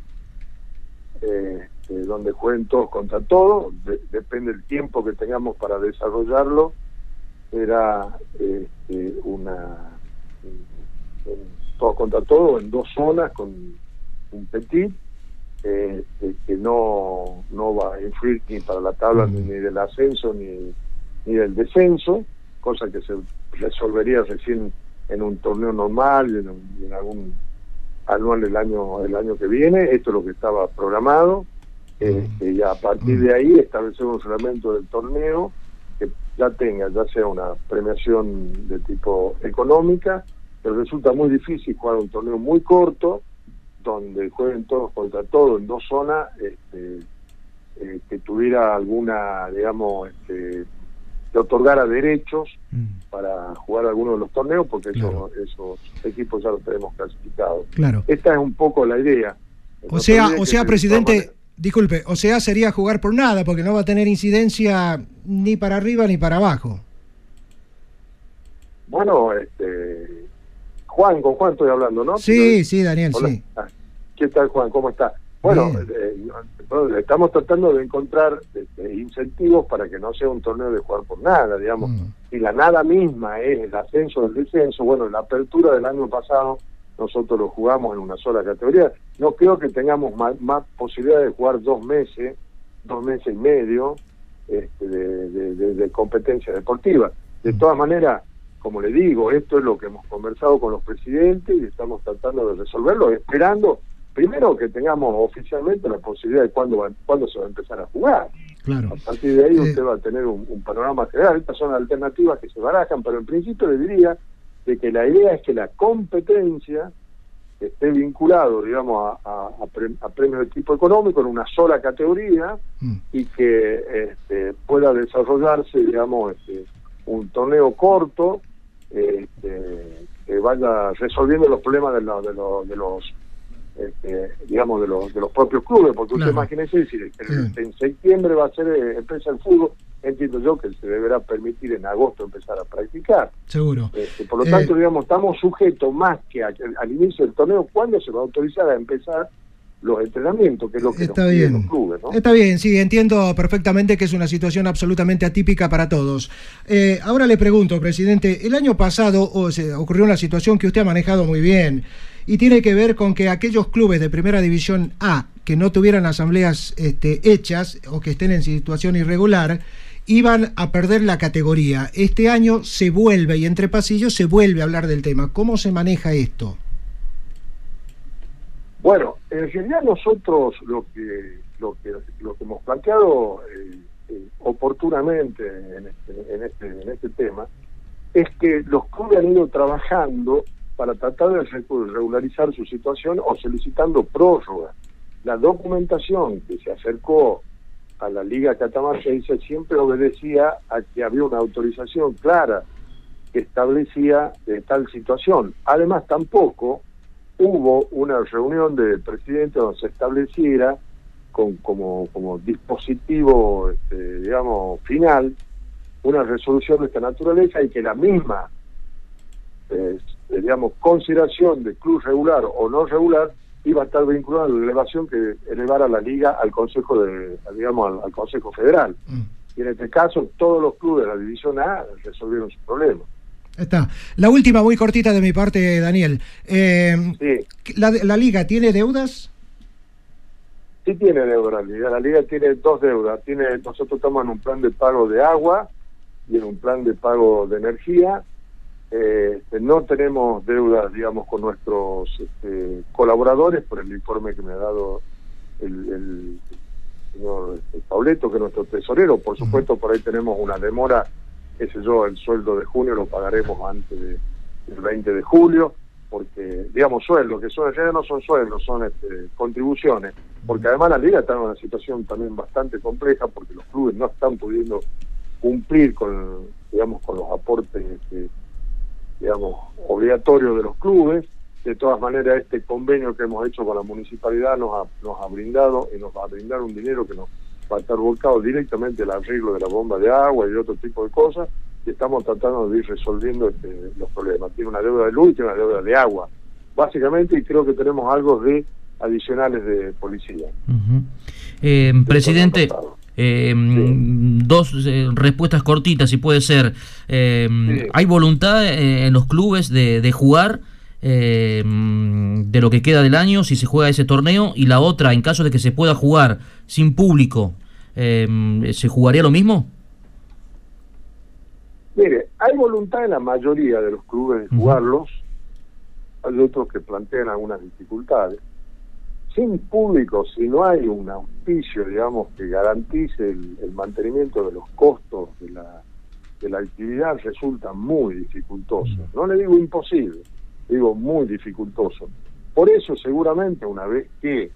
este, donde jueguen todos contra todos, depende del tiempo que tengamos para desarrollarlo, era este, una todos contra todos en dos zonas con un petit este, que no, no va a influir ni para la tabla ni, del ascenso ni, ni del descenso, cosa que se resolvería recién en un torneo normal y en algún anual el año el año que viene, esto es lo que estaba programado, este, y a partir de ahí establecer un reglamento del torneo que ya tenga, ya sea una premiación de tipo económica, pero resulta muy difícil jugar un torneo muy corto, donde jueguen todos contra todos en dos zonas, este, eh, que tuviera alguna, digamos, este, que otorgara derechos mm. para jugar algunos de los torneos, porque esos, equipos ya los tenemos clasificados. Claro. Esta es un poco la idea. o sea, o sea, presidente, disculpe, o sea, sería jugar por nada, porque no va a tener incidencia ni para arriba ni para abajo. Bueno, este, Juan, con Juan estoy hablando, ¿no? Sí, sí, Daniel, sí. Ah, ¿Qué tal, Juan? ¿Cómo está? Bueno, eh, estamos tratando de encontrar este, incentivos para que no sea un torneo de jugar por nada, digamos. Mm. Y la nada misma es el ascenso del descenso. Bueno, la apertura del año pasado nosotros lo jugamos en una sola categoría. No creo que tengamos más, más posibilidad de jugar dos meses, dos meses y medio este, de, competencia deportiva. De mm. todas maneras, como le digo, esto es lo que hemos conversado con los presidentes y estamos tratando de resolverlo, esperando primero que tengamos oficialmente la posibilidad de cuándo, cuándo se va a empezar a jugar. A partir de ahí usted va a tener un, panorama general. Estas son alternativas que se barajan, pero en principio le diría de que la idea es que la competencia esté vinculado, digamos, a, premios de tipo económico en una sola categoría mm. y que este, pueda desarrollarse, digamos, este, un torneo corto este, que vaya resolviendo los problemas de, de, de los este, digamos, de los, de los propios clubes, porque usted imagínese, si en septiembre va a ser eh, empresa el fútbol, entiendo yo que se deberá permitir en agosto empezar a practicar. Seguro. Este, por lo tanto, eh, digamos, estamos sujetos más que al inicio del torneo, cuando se va a autorizar a empezar los entrenamientos, que es lo que Está bien. los clubes. Está bien, sí, entiendo perfectamente que es una situación absolutamente atípica para todos. Eh, ahora le pregunto, presidente, el año pasado o se ocurrió una situación que usted ha manejado muy bien y tiene que ver con que aquellos clubes de Primera División A que no tuvieran asambleas este, hechas o que estén en situación irregular, iban a perder la categoría. Este año se vuelve, y entre pasillos se vuelve a hablar del tema. ¿Cómo se maneja esto? Bueno, en realidad nosotros lo que lo que, lo que hemos planteado eh, eh, oportunamente en este, en, este, en este tema es que los clubes han ido trabajando para tratar de regularizar su situación o solicitando prórroga. La documentación que se acercó a la Liga Catamarquense siempre obedecía a que había una autorización clara que establecía tal situación. Además, tampoco hubo una reunión del presidente donde se estableciera con, como, como dispositivo, este, digamos, final, una resolución de esta naturaleza y que la misma eh, digamos, consideración de club regular o no regular iba a estar vinculada a la elevación que elevara la liga al Consejo de, digamos, al, Consejo Federal. Mm. Y en este caso, todos los clubes de la División A resolvieron su problema. Está. La última, muy cortita de mi parte, Daniel. Eh, la, ¿La liga tiene deudas? Sí tiene deudas la liga. La liga tiene dos deudas. Tiene, nosotros estamos en un plan de pago de agua y en un plan de pago de energía eh, no tenemos deudas, digamos, con nuestros este, colaboradores por el informe que me ha dado el, señor este, Pauleto, que es nuestro tesorero. Por supuesto, por ahí tenemos una demora, qué sé yo, el sueldo de junio lo pagaremos antes del 20 de julio, porque, digamos, sueldos, que son, no son sueldos, son este, contribuciones, porque además la liga está en una situación también bastante compleja, porque los clubes no están pudiendo cumplir con, digamos, con los aportes este, digamos, obligatorio de los clubes. De todas maneras, este convenio que hemos hecho con la municipalidad nos ha, nos ha brindado y nos va a brindar un dinero que nos va a estar volcado directamente al arreglo de la bomba de agua y otro tipo de cosas, y estamos tratando de ir resolviendo este, los problemas. Tiene una deuda de luz y tiene una deuda de agua, básicamente, y creo que tenemos algo de adicionales de policía. Eh, presidente, eh, Dos eh, respuestas cortitas, si puede ser. ¿Hay voluntad en los clubes de, de jugar de lo que queda del año, si se juega ese torneo? Y la otra, en caso de que se pueda jugar sin público, ¿se jugaría lo mismo? Mire, hay voluntad en la mayoría de los clubes de jugarlos. Hay otros que plantean algunas dificultades sin público, si no hay un auspicio, digamos, que garantice el, mantenimiento de los costos de la, de la actividad, resulta muy dificultoso. No le digo imposible, digo muy dificultoso. Por eso, seguramente, una vez que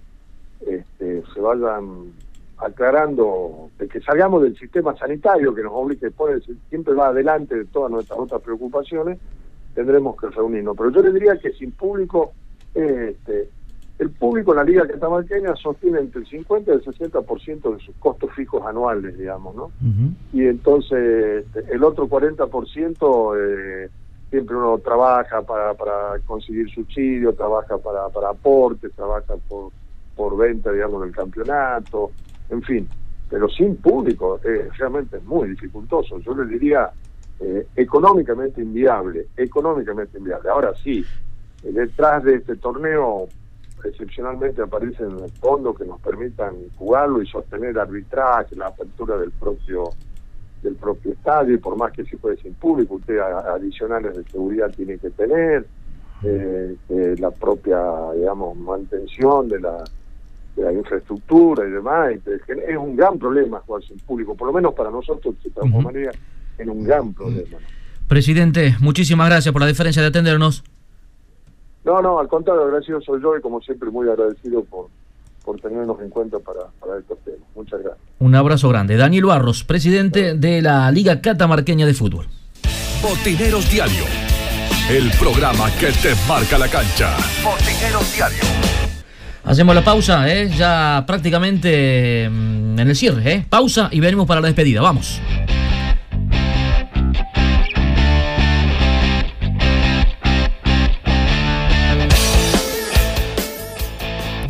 este, se vayan aclarando, de que salgamos del sistema sanitario que nos obliga, que siempre va adelante de todas nuestras otras preocupaciones, tendremos que reunirnos. Pero yo le diría que sin público, este, el público en la Liga Catamarqueña sostiene entre el 50 y el 60% de sus costos fijos anuales, digamos, ¿no? Y entonces este, el otro 40% eh, siempre uno trabaja para, para conseguir subsidio, trabaja para, para aportes, trabaja por, por venta, digamos, del campeonato, en fin. Pero sin público eh, realmente es muy dificultoso. Yo le diría eh, económicamente inviable, económicamente inviable. Ahora sí, detrás de este torneo excepcionalmente aparecen fondos que nos permitan jugarlo y sostener arbitraje, la apertura del propio del propio estadio, y por más que se puede sin público, usted adicionales de seguridad tiene que tener, eh, la propia, digamos, mantención de la de la infraestructura y demás. es un gran problema jugar sin público, por lo menos para nosotros se transformaría en un gran problema. Presidente, muchísimas gracias por la diferencia de atendernos. No, no, al contrario, agradecido soy yo y como siempre muy agradecido por, por tenernos en cuenta para, para estos temas. Muchas gracias. Un abrazo grande. Daniel Barros, presidente de la Liga Catamarqueña de Fútbol. Botineros Diario, el programa que te marca la cancha. Botineros Diario. Hacemos la pausa, ¿eh? ya prácticamente mm, en el cierre. ¿eh? Pausa y venimos para la despedida. Vamos.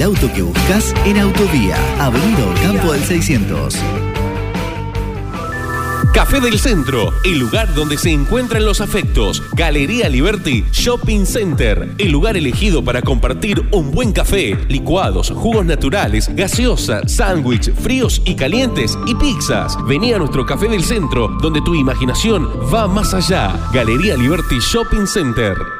El auto que buscas en Autovía, Avenida Campo del 600. Café del Centro, el lugar donde se encuentran los afectos. Galería Liberty Shopping Center, el lugar elegido para compartir un buen café, licuados, jugos naturales, gaseosa, sándwich, fríos y calientes y pizzas. Vení a nuestro Café del Centro, donde tu imaginación va más allá. Galería Liberty Shopping Center.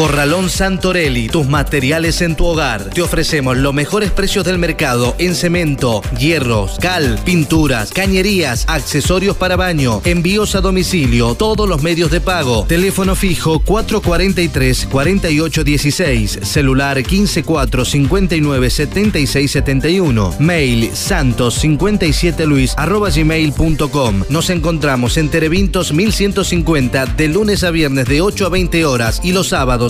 Corralón Santorelli, tus materiales en tu hogar. Te ofrecemos los mejores precios del mercado en cemento, hierros, cal, pinturas, cañerías, accesorios para baño, envíos a domicilio, todos los medios de pago. Teléfono fijo 443-4816, celular 154-59-7671, mail santos57luis arroba gmail.com. Nos encontramos en Terevintos 1150 de lunes a viernes de 8 a 20 horas y los sábados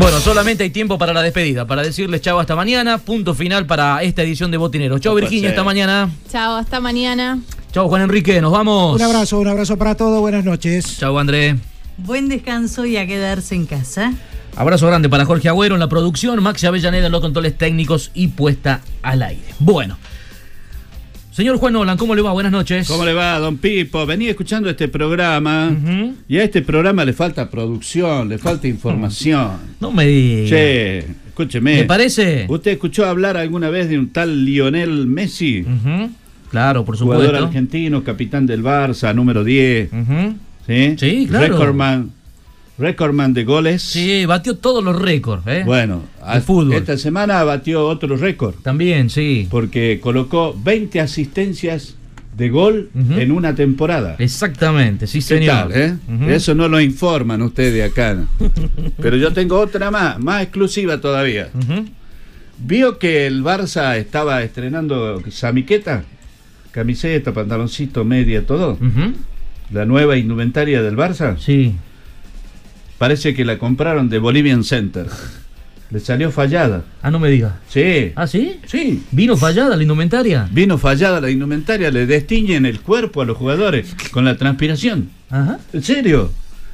Bueno, solamente hay tiempo para la despedida, para decirles chao hasta mañana, punto final para esta edición de Botineros. Chao Virginia, hasta mañana. Chao, hasta mañana. Chao Juan Enrique, nos vamos. Un abrazo, un abrazo para todos, buenas noches. Chao André. Buen descanso y a quedarse en casa. Abrazo grande para Jorge Agüero en la producción, Maxi Avellaneda en los controles técnicos y puesta al aire. Bueno. Señor Juan Nolan, ¿cómo le va? Buenas noches. ¿Cómo le va, don Pipo? Venía escuchando este programa y a este programa le falta producción, le falta información. No me diga. Che, escúcheme. ¿Me parece? ¿Usted escuchó hablar alguna vez de un tal Lionel Messi? Claro, por supuesto. Jugador argentino, capitán del Barça, número 10. ¿Sí? Sí, claro. Recordman, recordman de goles. Sí, batió todos los récords. ¿eh? Bueno, fútbol. esta semana batió otro récord. También, sí. Porque colocó 20 asistencias de gol en una temporada. Exactamente, sí, ¿Qué señor. tal, eh? Eso no lo informan ustedes acá. (laughs) Pero yo tengo otra más, más exclusiva todavía. ¿Vio que el Barça estaba estrenando Samiqueta? Camiseta, pantaloncito, media, todo. La nueva indumentaria del Barça. Sí. Parece que la compraron de Bolivian Center. Le salió fallada. Ah, no me diga. Sí. ¿Ah, sí? Sí. ¿Vino fallada la indumentaria? Vino fallada la indumentaria, le destiñen el cuerpo a los jugadores con la transpiración. Ajá. ¿En serio?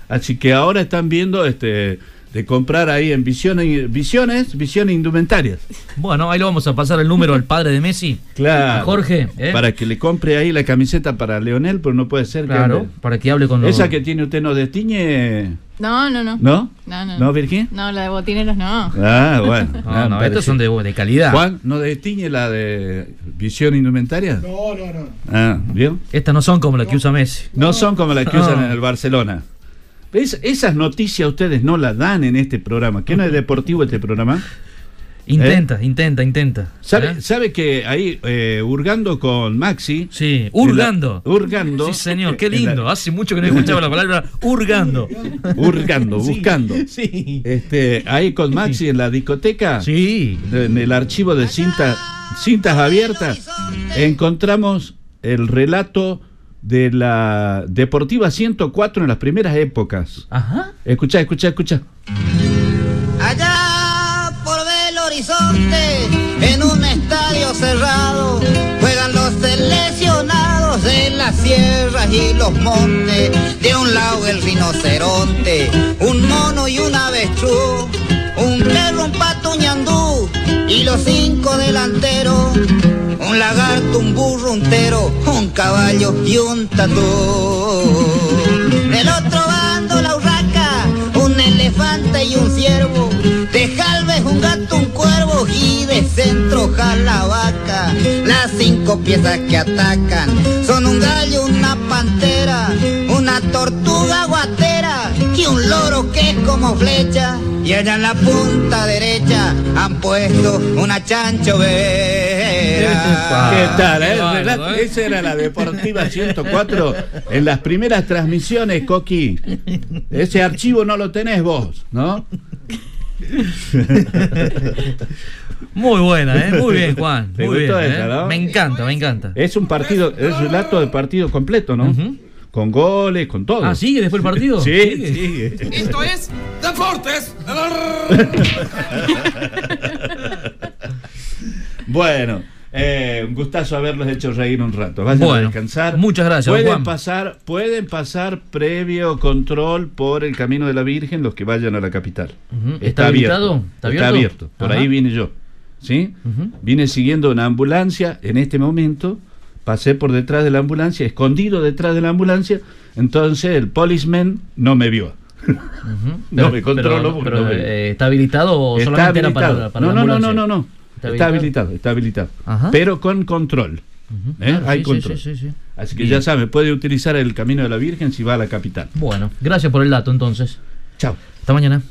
Así que ahora están viendo este de comprar ahí en visiones, visiones, visiones indumentarias. Bueno, ahí lo vamos a pasar el número al padre de Messi. Claro. A Jorge. ¿eh? Para que le compre ahí la camiseta para Leonel, pero no puede ser Claro, que. para que hable con los... Esa que tiene usted no destiñe. No, no, no. ¿No? No, no. ¿No, Virgin? No, la de botineros no. Ah, (laughs) bueno. No, Ah, no, estos son de, de calidad. Juan, ¿no destiñe la de visión indumentaria? No, no, no. Ah, ¿vio? Estas no son como las que usa Messi. No son como las que No. usan en el Barcelona. ¿Ves? Esas noticias ustedes no las dan en este programa. ¿Qué no es deportivo este programa? Intenta, intenta, intenta. ¿Sabe, ¿Eh? sabe que ahí, eh, hurgando con Maxi. Sí, hurgando. en la- hurgando. Sí, señor, qué la- lindo. Hace mucho que no escuchaba la palabra hurgando. Hurgando, (laughs) Sí, buscando. Sí. Este, ahí con Maxi en la discoteca. Sí. En el archivo de cinta, cintas abiertas. Encontramos el relato de la Deportiva 104 en las primeras épocas. Ajá. Escucha, escucha, escucha. Allá por el horizonte, en un estadio cerrado, juegan los seleccionados de las sierras y los montes. De un lado el rinoceronte, un mono y un avestruz, un perro, un pato, un ñandú y los cinco delanteros. Un lagarto, un burro, un tero, un caballo y un tatú. Del otro bando la urraca, un elefante y un ciervo. De jalves un gato, un cuervo y de centro la vaca. Las cinco piezas que atacan son un gallo, una pantera, una tortuga guatera y un loro que es como flecha. Y allá en la punta derecha han puesto una chancho vera. (laughs) ¿Qué tal? eh? ¿eh? Esa era la Deportiva 104 en las primeras transmisiones, Coqui. Ese archivo no lo tenés vos, ¿no? (laughs) Muy buena, ¿eh? Muy bien, Juan. ¿Te Muy bien. gustó ¿eh? esa, no? Me encanta, me encanta. Es un partido, es relato de partido completo, ¿no? Con goles, con todo. Ah, ¿sigue después el partido? Sí, ¿Sigue? sigue. Esto es Deportes. (laughs) Bueno, eh, un gustazo haberlos hecho reír un rato. Vayan a descansar. muchas gracias, Pueden Juan. pasar, pueden pasar previo control por el camino de la Virgen los que vayan a la capital. Ujú. ¿Está habilitado? ¿Está abierto? Por Ajá. ahí vine yo. ¿Sí? Ujú. Vine siguiendo una ambulancia en este momento. Pasé por detrás de la ambulancia, escondido detrás de la ambulancia. Entonces el policeman no me vio. (laughs) No Pero- me controlo pero- no me- eh, ¿Está habilitado o Está solamente era habilitado. para, para no, la no, no, ambulancia? no, no, no. ¿Está Está habilitado? habilitado, está habilitado. Pero con control. ¿Eh? Claro, Hay sí, control. sí, sí, sí. Así que Bien. ya sabe, puede utilizar el camino de la Virgen si va a la capital. Bueno, gracias por el dato entonces. Chao. Hasta mañana.